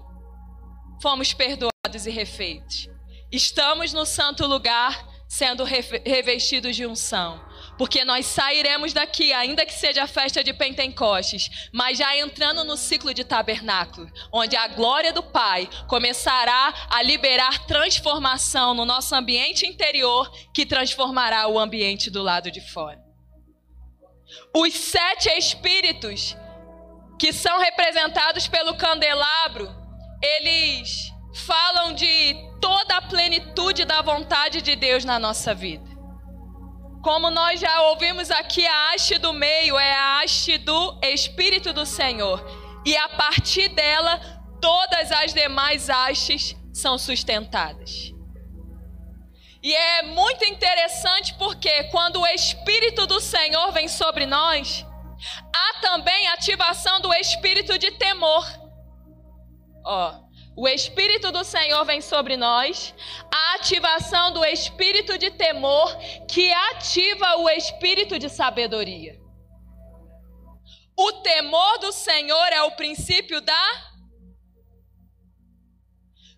fomos perdoados e refeitos. Estamos no santo lugar, sendo revestidos de unção. Porque nós sairemos daqui, ainda que seja a festa de Pentecostes, mas já entrando no ciclo de tabernáculo, onde a glória do Pai começará a liberar transformação no nosso ambiente interior, que transformará o ambiente do lado de fora. Os sete espíritos que são representados pelo candelabro, eles falam de toda a plenitude da vontade de Deus na nossa vida. Como nós já ouvimos aqui, a haste do meio é a haste do Espírito do Senhor. E a partir dela, todas as demais hastes são sustentadas. E é muito interessante porque quando o Espírito do Senhor vem sobre nós, há também ativação do espírito de temor. Ó, o Espírito do Senhor vem sobre nós, a ativação do espírito de temor, que ativa o espírito de sabedoria. O temor do Senhor é o princípio da.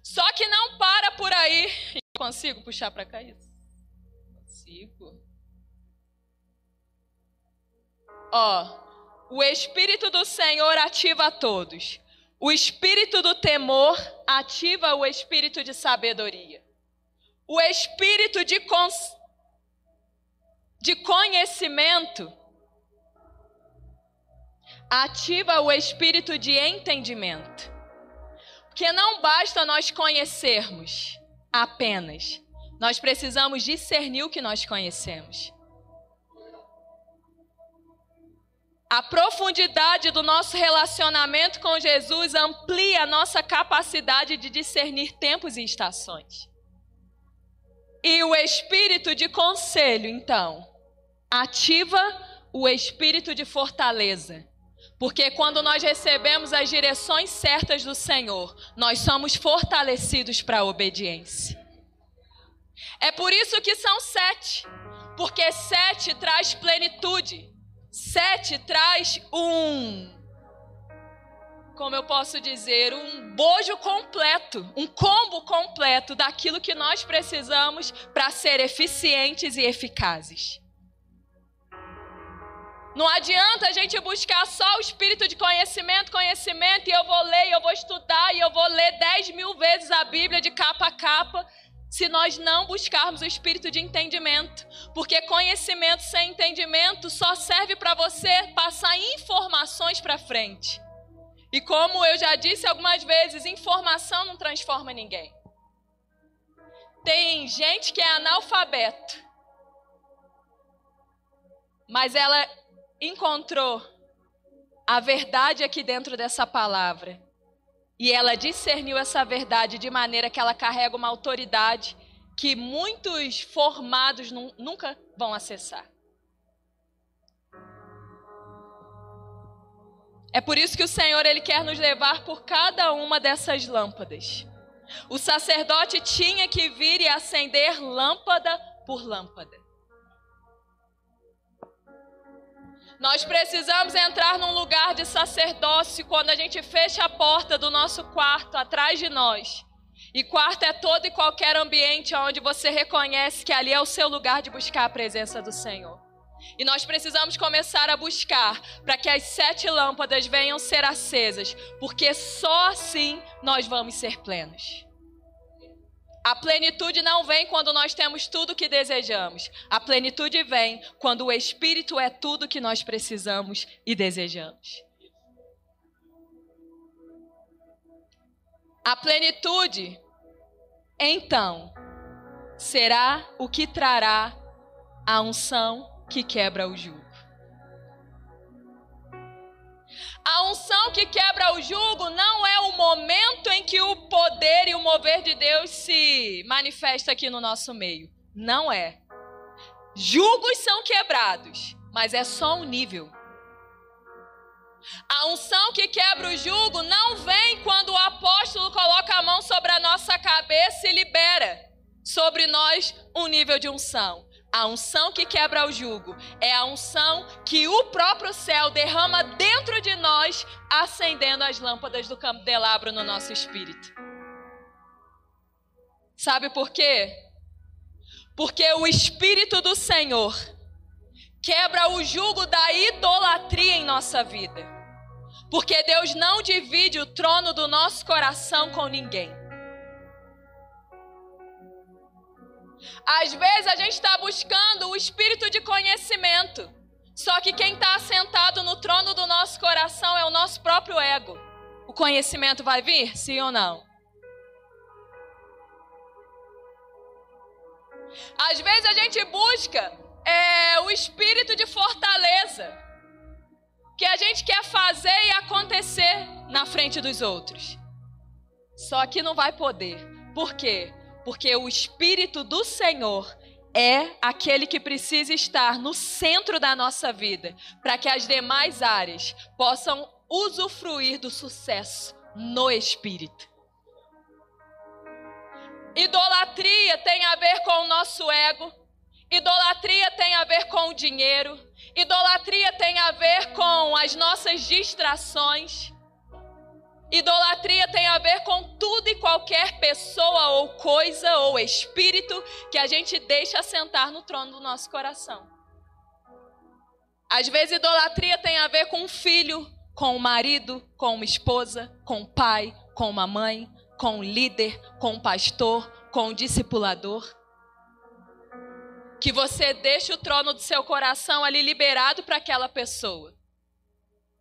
Só que não para por aí. Consigo puxar para cá isso? Consigo. Ó, o Espírito do Senhor ativa todos. O espírito do temor ativa o espírito de sabedoria. O espírito de, cons... de conhecimento ativa o espírito de entendimento. Porque não basta nós conhecermos apenas, nós precisamos discernir o que nós conhecemos. A profundidade do nosso relacionamento com Jesus amplia a nossa capacidade de discernir tempos e estações. E o espírito de conselho, então, ativa o espírito de fortaleza. Porque quando nós recebemos as direções certas do Senhor, nós somos fortalecidos para a obediência. É por isso que são sete. Porque sete traz plenitude. Sete traz um. Como eu posso dizer, um bojo completo, um combo completo daquilo que nós precisamos para ser eficientes e eficazes. Não adianta a gente buscar só o espírito de conhecimento, conhecimento, e eu vou ler, eu vou estudar, e eu vou ler dez mil vezes a Bíblia de capa a capa, se nós não buscarmos o espírito de entendimento. Porque conhecimento sem entendimento só serve para você passar informações para frente. E como eu já disse algumas vezes, informação não transforma ninguém. Tem gente que é analfabeto, mas ela encontrou a verdade aqui dentro dessa palavra. E ela discerniu essa verdade de maneira que ela carrega uma autoridade que muitos formados nunca vão acessar. É por isso que o Senhor ele quer nos levar por cada uma dessas lâmpadas. O sacerdote tinha que vir e acender lâmpada por lâmpada. Nós precisamos entrar num lugar de sacerdócio quando a gente fecha a porta do nosso quarto atrás de nós. E quarto é todo e qualquer ambiente onde você reconhece que ali é o seu lugar de buscar a presença do Senhor. E nós precisamos começar a buscar para que as sete lâmpadas venham ser acesas, porque só assim nós vamos ser plenos. A plenitude não vem quando nós temos tudo o que desejamos. A plenitude vem quando o Espírito é tudo que nós precisamos e desejamos. A plenitude, então, será o que trará a unção que quebra o jugo. A unção que quebra o jugo não é o momento em que o poder e o mover de Deus se manifesta aqui no nosso meio. Não é. Jugos são quebrados, mas é só um nível. A unção que quebra o jugo não vem quando o apóstolo coloca a mão sobre a nossa cabeça e libera sobre nós um nível de unção. A unção que quebra o jugo é a unção que o próprio céu derrama dentro de nós, acendendo as lâmpadas do candelabro no nosso espírito. Sabe por quê? Porque o espírito do Senhor quebra o jugo da idolatria em nossa vida. Porque Deus não divide o trono do nosso coração com ninguém. Às vezes a gente está buscando o espírito de conhecimento. Só que quem está assentado no trono do nosso coração é o nosso próprio ego. O conhecimento vai vir? Sim ou não? Às vezes a gente busca é, o espírito de fortaleza. Que a gente quer fazer e acontecer na frente dos outros. Só que não vai poder. Por quê? Porque o Espírito do Senhor é aquele que precisa estar no centro da nossa vida, para que as demais áreas possam usufruir do sucesso no Espírito. Idolatria tem a ver com o nosso ego, idolatria tem a ver com o dinheiro, idolatria tem a ver com as nossas distrações. Idolatria tem a ver com tudo e qualquer pessoa ou coisa ou espírito que a gente deixa sentar no trono do nosso coração. Às vezes, idolatria tem a ver com um filho, com um marido, com uma esposa, com um pai, com uma mãe, com um líder, com um pastor, com um discipulador. Que você deixe o trono do seu coração ali liberado para aquela pessoa.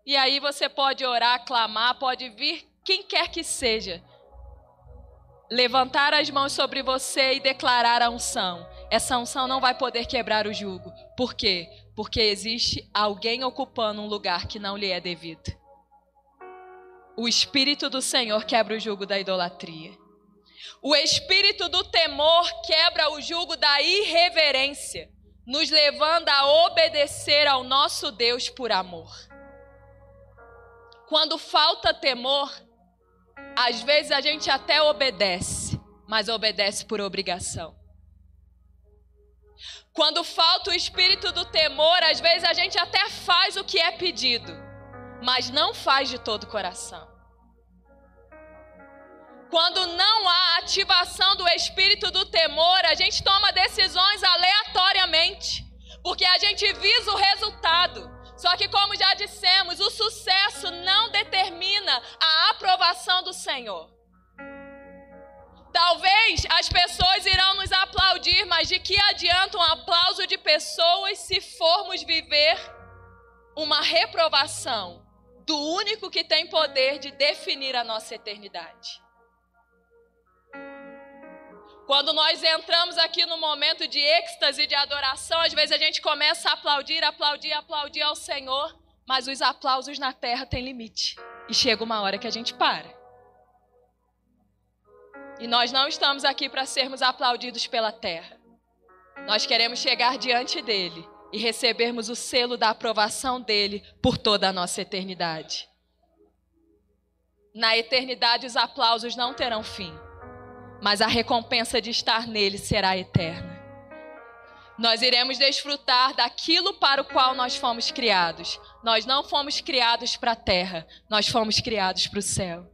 E aí você pode orar, clamar, pode vir quem quer que seja, levantar as mãos sobre você e declarar a unção. Essa unção não vai poder quebrar o jugo. Por quê? Porque existe alguém ocupando um lugar que não lhe é devido. O Espírito do Senhor quebra o jugo da idolatria. O Espírito do temor quebra o jugo da irreverência, nos levando a obedecer ao nosso Deus por amor. Quando falta temor, às vezes a gente até obedece, mas obedece por obrigação. Quando falta o espírito do temor, às vezes a gente até faz o que é pedido, mas não faz de todo o coração. Quando não há ativação do espírito do temor, a gente toma decisões aleatoriamente, porque a gente visa o resultado. Só que, como já dissemos, o sucesso não determina a aprovação do Senhor. Talvez as pessoas irão nos aplaudir, mas de que adianta um aplauso de pessoas se formos viver uma reprovação do único que tem poder de definir a nossa eternidade? Quando nós entramos aqui no momento de êxtase, de adoração, às vezes a gente começa a aplaudir, aplaudir, aplaudir ao Senhor, mas os aplausos na terra têm limite. E chega uma hora que a gente para. E nós não estamos aqui para sermos aplaudidos pela terra. Nós queremos chegar diante dele e recebermos o selo da aprovação dele por toda a nossa eternidade. Na eternidade, os aplausos não terão fim mas a recompensa de estar nele será eterna. Nós iremos desfrutar daquilo para o qual nós fomos criados. Nós não fomos criados para a terra, nós fomos criados para o céu.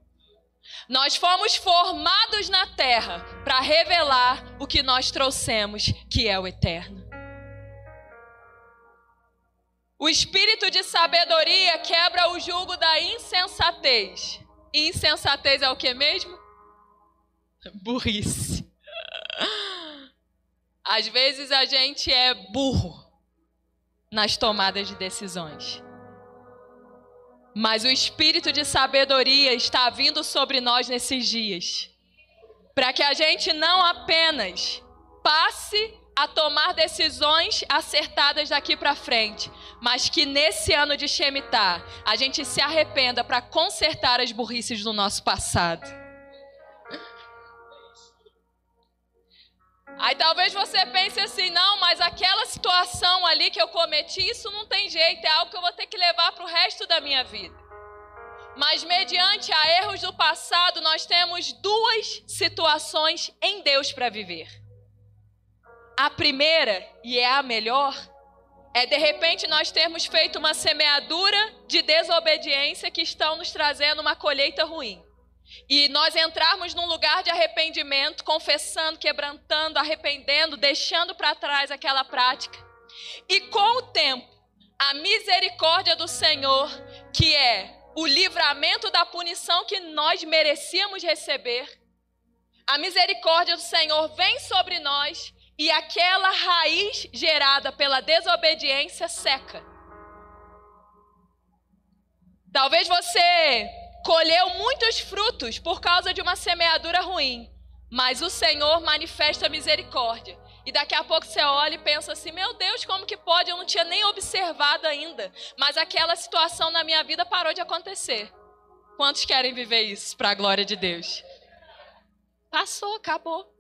Nós fomos formados na terra para revelar o que nós trouxemos, que é o eterno. O espírito de sabedoria quebra o jugo da insensatez. Insensatez é o que mesmo? Burrice. Às vezes a gente é burro nas tomadas de decisões. Mas o espírito de sabedoria está vindo sobre nós nesses dias. Para que a gente não apenas passe a tomar decisões acertadas daqui para frente, mas que nesse ano de Shemitah a gente se arrependa para consertar as burrices do nosso passado. Aí talvez você pense assim, não, mas aquela situação ali que eu cometi, isso não tem jeito, é algo que eu vou ter que levar para o resto da minha vida. Mas mediante a erros do passado, nós temos duas situações em Deus para viver. A primeira, e é a melhor, é de repente nós termos feito uma semeadura de desobediência que estão nos trazendo uma colheita ruim. E nós entrarmos num lugar de arrependimento, confessando, quebrantando, arrependendo, deixando para trás aquela prática. E com o tempo, a misericórdia do Senhor, que é o livramento da punição que nós merecíamos receber, a misericórdia do Senhor vem sobre nós e aquela raiz gerada pela desobediência seca. Talvez você colheu muitos frutos por causa de uma semeadura ruim, mas o Senhor manifesta misericórdia. E daqui a pouco você olha e pensa assim: meu Deus, como que pode? Eu não tinha nem observado ainda, mas aquela situação na minha vida parou de acontecer. Quantos querem viver isso para a glória de Deus? Passou, acabou.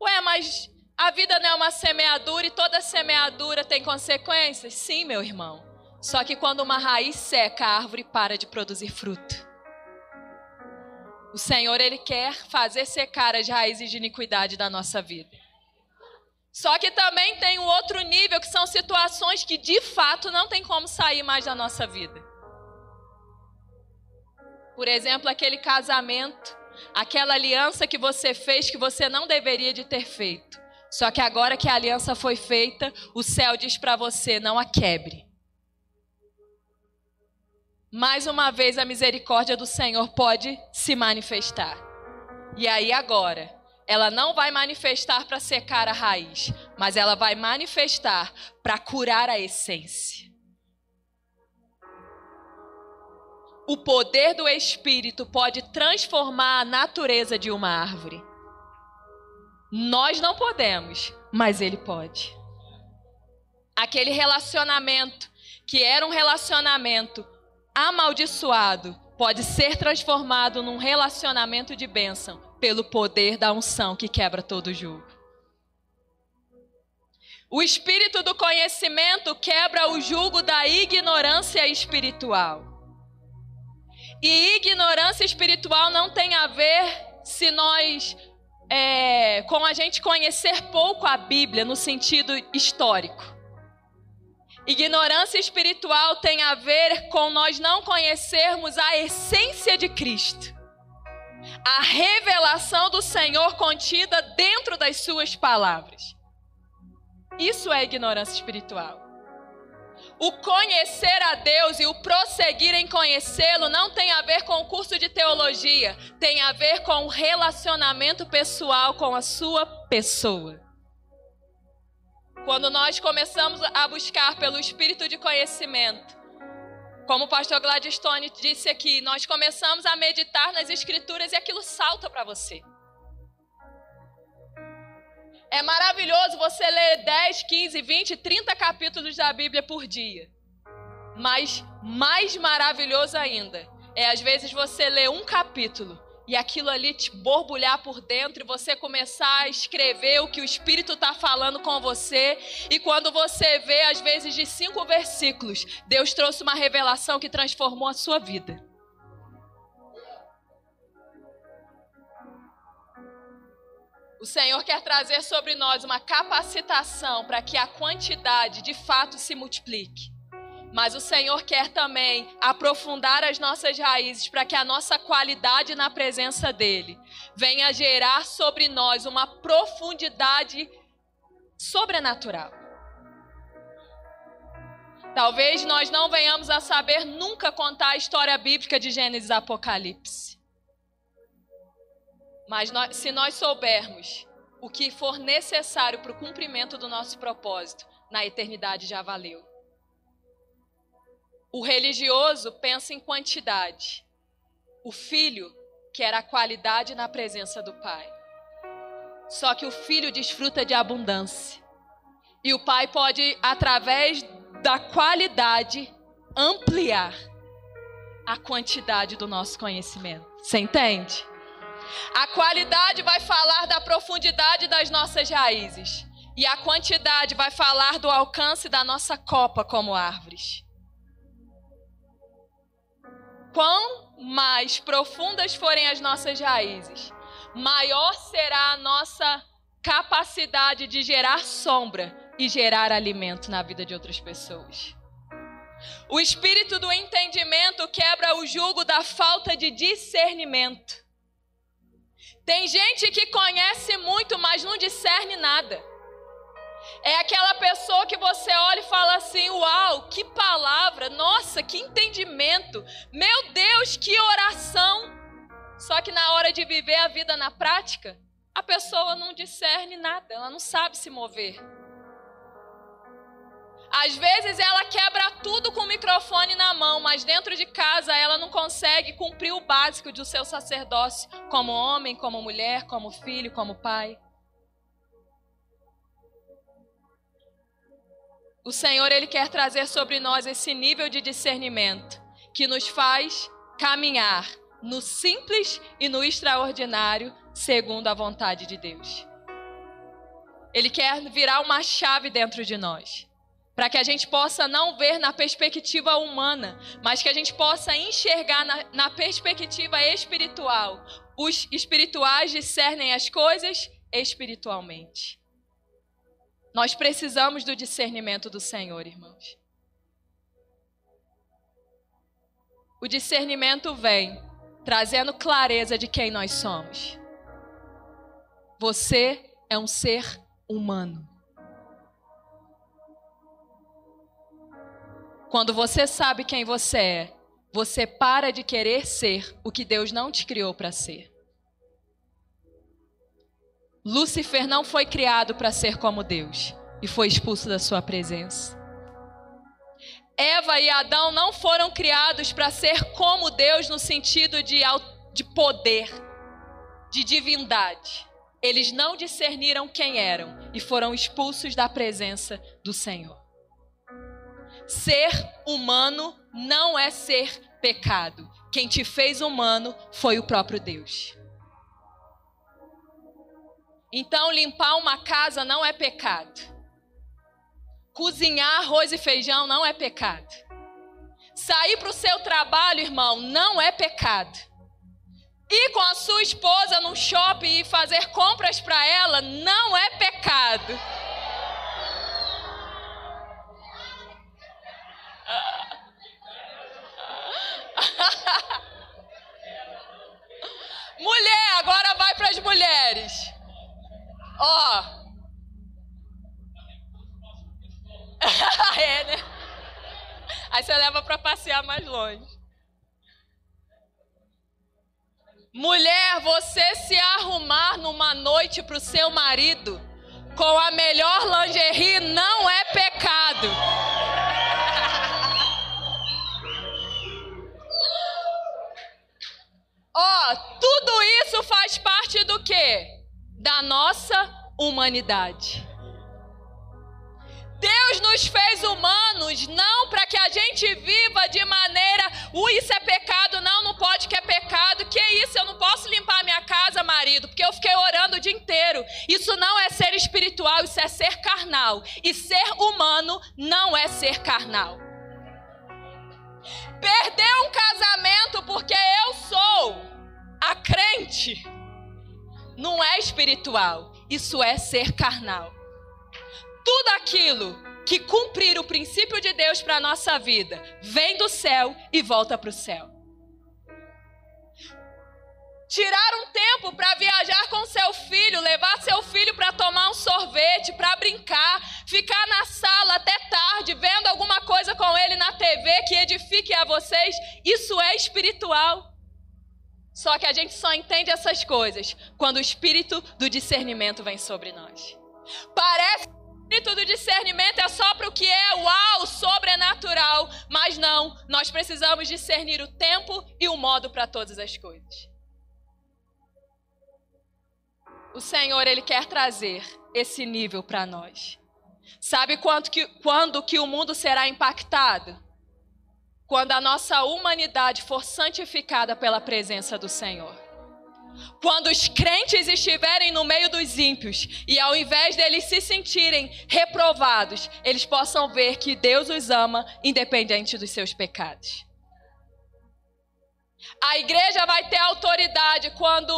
Ué, mas a vida não é uma semeadura e toda semeadura tem consequências? Sim, meu irmão. Só que quando uma raiz seca, a árvore para de produzir fruto. O Senhor, Ele quer fazer secar as raízes de iniquidade da nossa vida. Só que também tem um outro nível, que são situações que de fato não tem como sair mais da nossa vida. Por exemplo, aquele casamento, aquela aliança que você fez que você não deveria de ter feito. Só que agora que a aliança foi feita, o céu diz para você: não a quebre mais uma vez a misericórdia do Senhor pode se manifestar. E aí agora, ela não vai manifestar para secar a raiz, mas ela vai manifestar para curar a essência. O poder do Espírito pode transformar a natureza de uma árvore. Nós não podemos, mas Ele pode. Aquele relacionamento que era um relacionamento amaldiçoado pode ser transformado num relacionamento de bênção pelo poder da unção que quebra todo jugo. O espírito do conhecimento quebra o jugo da ignorância espiritual. E ignorância espiritual não tem a ver se nós é, com a gente conhecer pouco a Bíblia no sentido histórico. Ignorância espiritual tem a ver com nós não conhecermos a essência de Cristo, a revelação do Senhor contida dentro das Suas palavras. Isso é ignorância espiritual. O conhecer a Deus e o prosseguir em conhecê-lo não tem a ver com o curso de teologia, tem a ver com o relacionamento pessoal com a sua pessoa. Quando nós começamos a buscar pelo espírito de conhecimento, como o pastor Gladstone disse aqui, nós começamos a meditar nas escrituras e aquilo salta para você. É maravilhoso você ler 10, 15, 20, 30 capítulos da Bíblia por dia. Mas mais maravilhoso ainda é às vezes você ler um capítulo e aquilo ali te borbulhar por dentro e você começar a escrever o que o Espírito está falando com você. E quando você vê, às vezes, de cinco versículos, Deus trouxe uma revelação que transformou a sua vida. O Senhor quer trazer sobre nós uma capacitação para que a quantidade de fato se multiplique. Mas o Senhor quer também aprofundar as nossas raízes para que a nossa qualidade na presença dEle venha gerar sobre nós uma profundidade sobrenatural. Talvez nós não venhamos a saber nunca contar a história bíblica de Gênesis e Apocalipse. Mas nós, se nós soubermos o que for necessário para o cumprimento do nosso propósito, na eternidade já valeu. O religioso pensa em quantidade. O filho quer a qualidade na presença do pai. Só que o filho desfruta de abundância. E o pai pode, através da qualidade, ampliar a quantidade do nosso conhecimento. Você entende? A qualidade vai falar da profundidade das nossas raízes. E a quantidade vai falar do alcance da nossa copa como árvores. Quão mais profundas forem as nossas raízes, maior será a nossa capacidade de gerar sombra e gerar alimento na vida de outras pessoas. O espírito do entendimento quebra o jugo da falta de discernimento. Tem gente que conhece muito, mas não discerne nada. É aquela pessoa que você olha e fala assim: Uau, que palavra, nossa, que entendimento, meu Deus, que oração. Só que na hora de viver a vida na prática, a pessoa não discerne nada, ela não sabe se mover. Às vezes ela quebra tudo com o microfone na mão, mas dentro de casa ela não consegue cumprir o básico do seu sacerdócio, como homem, como mulher, como filho, como pai. O Senhor ele quer trazer sobre nós esse nível de discernimento que nos faz caminhar no simples e no extraordinário, segundo a vontade de Deus. Ele quer virar uma chave dentro de nós para que a gente possa não ver na perspectiva humana, mas que a gente possa enxergar na, na, perspectiva espiritual. Os espirituais discernem as coisas espiritualmente. Nós precisamos do discernimento do Senhor, irmãos. O discernimento vem trazendo clareza de quem nós somos. Você é um ser humano. Quando você sabe quem você é, você para de querer ser o que Deus não te criou para ser. Lúcifer não foi criado para ser como Deus e foi expulso da sua presença. Eva e Adão não foram criados para ser como Deus no sentido de, de poder, de divindade. Eles não discerniram quem eram e foram expulsos da presença do Senhor. Ser humano não é ser pecado. Quem te fez humano foi o próprio Deus. Então, limpar uma casa não é pecado. Cozinhar arroz e feijão não é pecado. Sair para o seu trabalho, irmão, não é pecado. Ir com a sua esposa num shopping e fazer compras para ela não é pecado. Mulher, agora vai para as mulheres. Ó. é, né? Aí você leva para passear mais longe. Mulher, você se arrumar numa noite para o seu marido com a melhor lingerie não é pecado. Ó, oh, tudo isso faz parte do que? Da nossa humanidade. Deus nos fez humanos não para que a gente viva de maneira, uh, isso é pecado, não, não pode que é pecado. Que isso? Eu não posso limpar minha casa, marido, porque eu fiquei orando o dia inteiro. Isso não é ser espiritual, isso é ser carnal. E ser humano não é ser carnal. Perder um casamento porque eu sou a crente não é espiritual, isso é ser carnal. Tudo aquilo que cumprir o princípio de Deus para a nossa vida vem do céu e volta para o céu. Tirar um tempo para viajar com seu filho, levar seu filho para tomar um sorvete, para brincar, ficar na sala até tarde, vendo alguma coisa com ele na TV que edifique a vocês, isso é espiritual. Só que a gente só entende essas coisas quando o espírito do discernimento vem sobre nós. Parece espírito do discernimento é só para o que é uau, sobrenatural. Mas não, nós precisamos discernir o tempo e o modo para todas as coisas. O Senhor, Ele quer trazer esse nível para nós. Sabe quanto que, quando que o mundo será impactado? Quando a nossa humanidade for santificada pela presença do Senhor. Quando os crentes estiverem no meio dos ímpios e ao invés deles se sentirem reprovados, eles possam ver que Deus os ama independente dos seus pecados. A igreja vai ter autoridade quando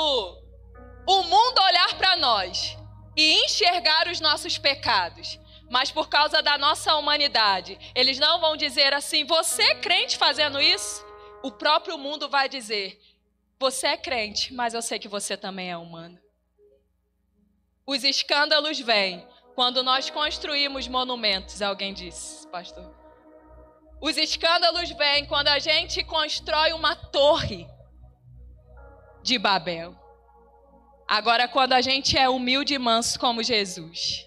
o mundo olhar para nós e enxergar os nossos pecados. Mas por causa da nossa humanidade, eles não vão dizer assim: você é crente fazendo isso? O próprio mundo vai dizer: você é crente, mas eu sei que você também é humano. Os escândalos vêm quando nós construímos monumentos, alguém disse, pastor. Os escândalos vêm quando a gente constrói uma torre de Babel. Agora, quando a gente é humilde e manso como Jesus,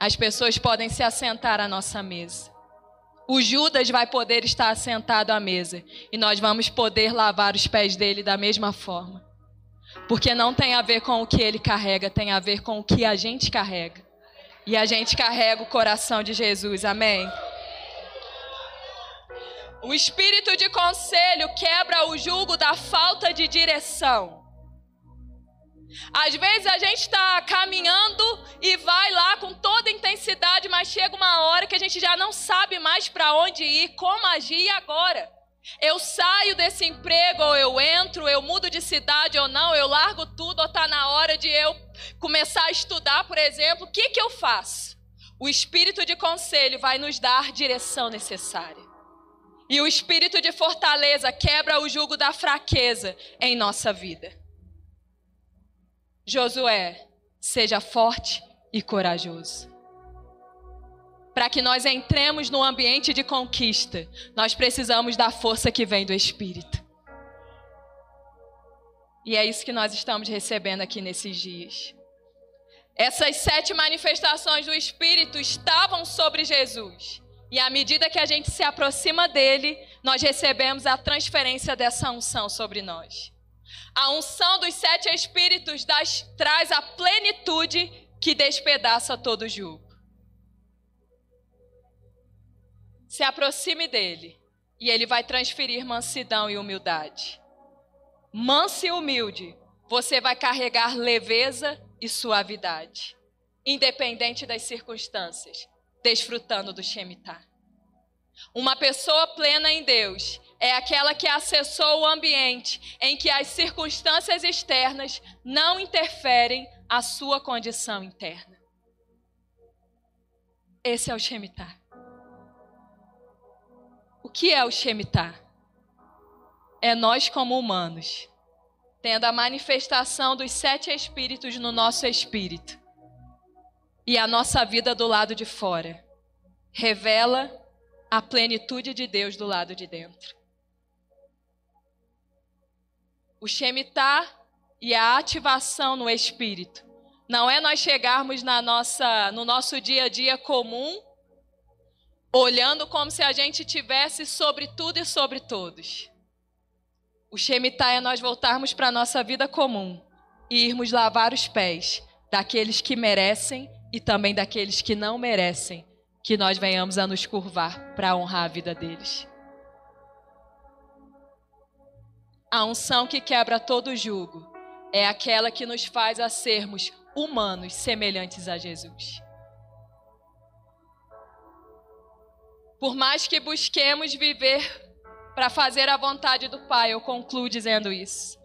as pessoas podem se assentar à nossa mesa o Judas vai poder estar sentado à mesa e nós vamos poder lavar os pés dele da mesma forma. Porque não tem a ver com o que ele carrega, tem a ver com o que a gente carrega. E a gente carrega o coração de Jesus, amém? O espírito de conselho quebra o jugo da falta de direção. Às vezes a gente está caminhando e vai lá com toda intensidade, mas chega uma hora que a gente já não sabe mais para onde ir, como agir agora. Eu saio desse emprego ou eu entro, eu mudo de cidade ou não, eu largo tudo ou está na hora de eu começar a estudar, por exemplo. O que, que eu faço? O espírito de conselho vai nos dar direção necessária. E o espírito de fortaleza quebra o jugo da fraqueza em nossa vida. Josué, seja forte e corajoso. Para que nós entremos no ambiente de conquista, nós precisamos da força que vem do Espírito. E é isso que nós estamos recebendo aqui nesses dias. Essas sete manifestações do Espírito estavam sobre Jesus. E à medida que a gente se aproxima dele, nós recebemos a transferência dessa unção sobre nós. A unção dos sete espíritos das, traz a plenitude que despedaça todo jugo. Se aproxime dele e ele vai transferir mansidão e humildade. Manso e humilde, você vai carregar leveza e suavidade, independente das circunstâncias, desfrutando do Shemitah. Uma pessoa plena em Deus é aquela que acessou o ambiente em que as circunstâncias externas não interferem a sua condição interna. Esse é o Shemitah. O que é o Shemitah? É nós como humanos, tendo a manifestação dos sete espíritos no nosso espírito e a nossa vida do lado de fora. Revela a plenitude de Deus do lado de dentro. O Shemitah e a ativação no espírito. Não é nós chegarmos na nossa, no nosso dia a dia comum, olhando como se a gente tivesse sobre tudo e sobre todos. O Shemitah é nós voltarmos para a nossa vida comum e irmos lavar os pés daqueles que merecem e também daqueles que não merecem que nós venhamos a nos curvar para honrar a vida deles. A unção que quebra todo jugo é aquela que nos faz a sermos humanos semelhantes a Jesus. Por mais que busquemos viver para fazer a vontade do Pai, eu concluo dizendo isso.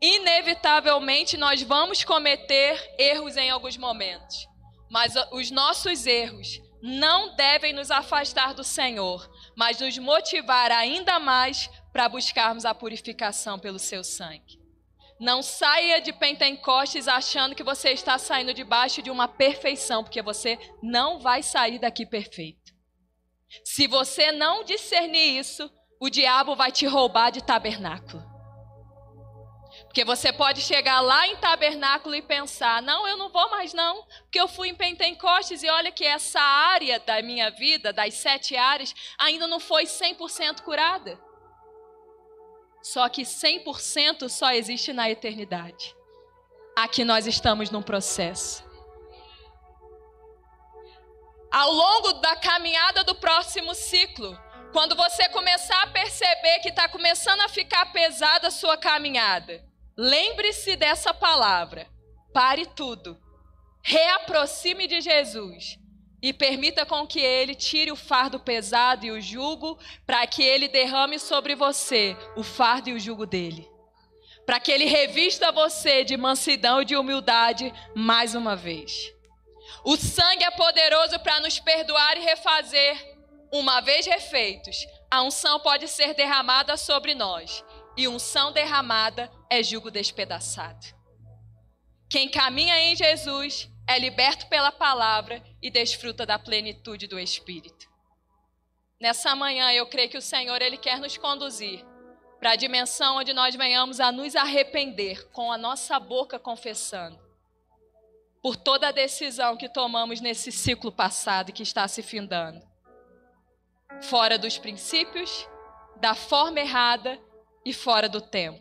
Inevitavelmente nós vamos cometer erros em alguns momentos, mas os nossos erros não devem nos afastar do Senhor, mas nos motivar ainda mais para buscarmos a purificação pelo seu sangue. Não saia de Pentecostes achando que você está saindo debaixo de uma perfeição, porque você não vai sair daqui perfeito. Se você não discernir isso, o diabo vai te roubar de tabernáculo. Porque você pode chegar lá em tabernáculo e pensar: não, eu não vou mais não, porque eu fui em Pentecostes e olha que essa área da minha vida, das sete áreas, ainda não foi 100% curada. Só que 100% só existe na eternidade. Aqui nós estamos num processo. Ao longo da caminhada do próximo ciclo, quando você começar a perceber que está começando a ficar pesada a sua caminhada, Lembre-se dessa palavra. Pare tudo. Reaproxime de Jesus e permita com que ele tire o fardo pesado e o jugo, para que ele derrame sobre você o fardo e o jugo dele. Para que ele revista você de mansidão e de humildade mais uma vez. O sangue é poderoso para nos perdoar e refazer. Uma vez refeitos, a unção pode ser derramada sobre nós e unção derramada é jugo despedaçado. Quem caminha em Jesus é liberto pela palavra e desfruta da plenitude do Espírito. Nessa manhã, eu creio que o Senhor ele quer nos conduzir para a dimensão onde nós venhamos a nos arrepender com a nossa boca confessando por toda a decisão que tomamos nesse ciclo passado que está se findando. Fora dos princípios, da forma errada e fora do tempo,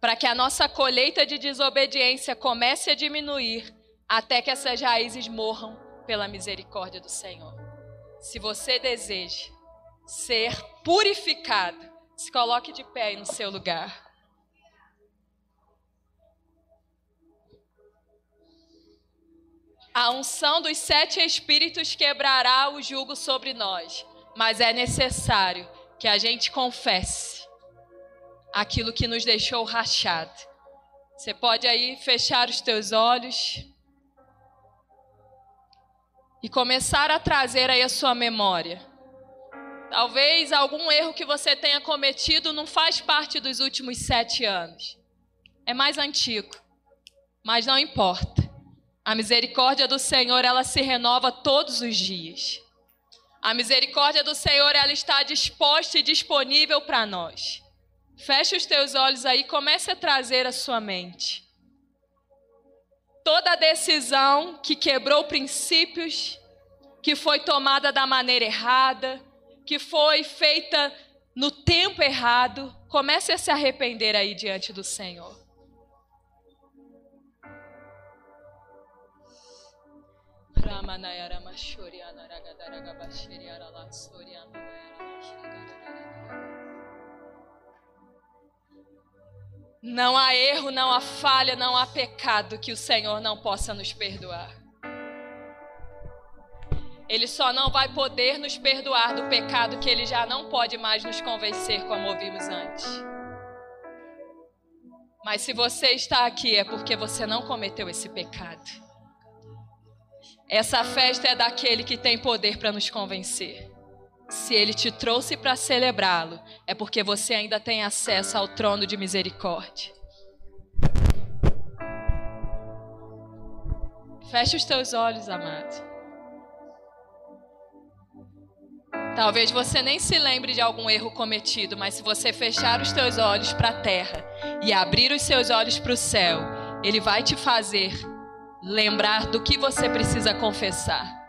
para que a nossa colheita de desobediência comece a diminuir até que essas raízes morram pela misericórdia do Senhor. Se você deseja ser purificado, se coloque de pé aí no seu lugar. A unção dos sete espíritos quebrará o jugo sobre nós, mas é necessário que a gente confesse aquilo que nos deixou rachado. Você pode aí fechar os teus olhos e começar a trazer aí a sua memória. Talvez algum erro que você tenha cometido não faz parte dos últimos sete anos. É mais antigo, mas não importa. A misericórdia do Senhor ela se renova todos os dias. A misericórdia do Senhor ela está disposta e disponível para nós. Feche os teus olhos aí, comece a trazer a sua mente. Toda decisão que quebrou princípios, que foi tomada da maneira errada, que foi feita no tempo errado, comece a se arrepender aí diante do Senhor. Ramanayara Mashuriana Ragadaraga Soriana Não há erro, não há falha, não há pecado que o Senhor não possa nos perdoar. Ele só não vai poder nos perdoar do pecado que ele já não pode mais nos convencer, como ouvimos antes. Mas se você está aqui é porque você não cometeu esse pecado. Essa festa é daquele que tem poder para nos convencer. Se ele te trouxe para celebrá-lo, é porque você ainda tem acesso ao trono de misericórdia. Feche os teus olhos, amado. Talvez você nem se lembre de algum erro cometido, mas se você fechar os teus olhos para a terra e abrir os seus olhos para o céu, ele vai te fazer lembrar do que você precisa confessar.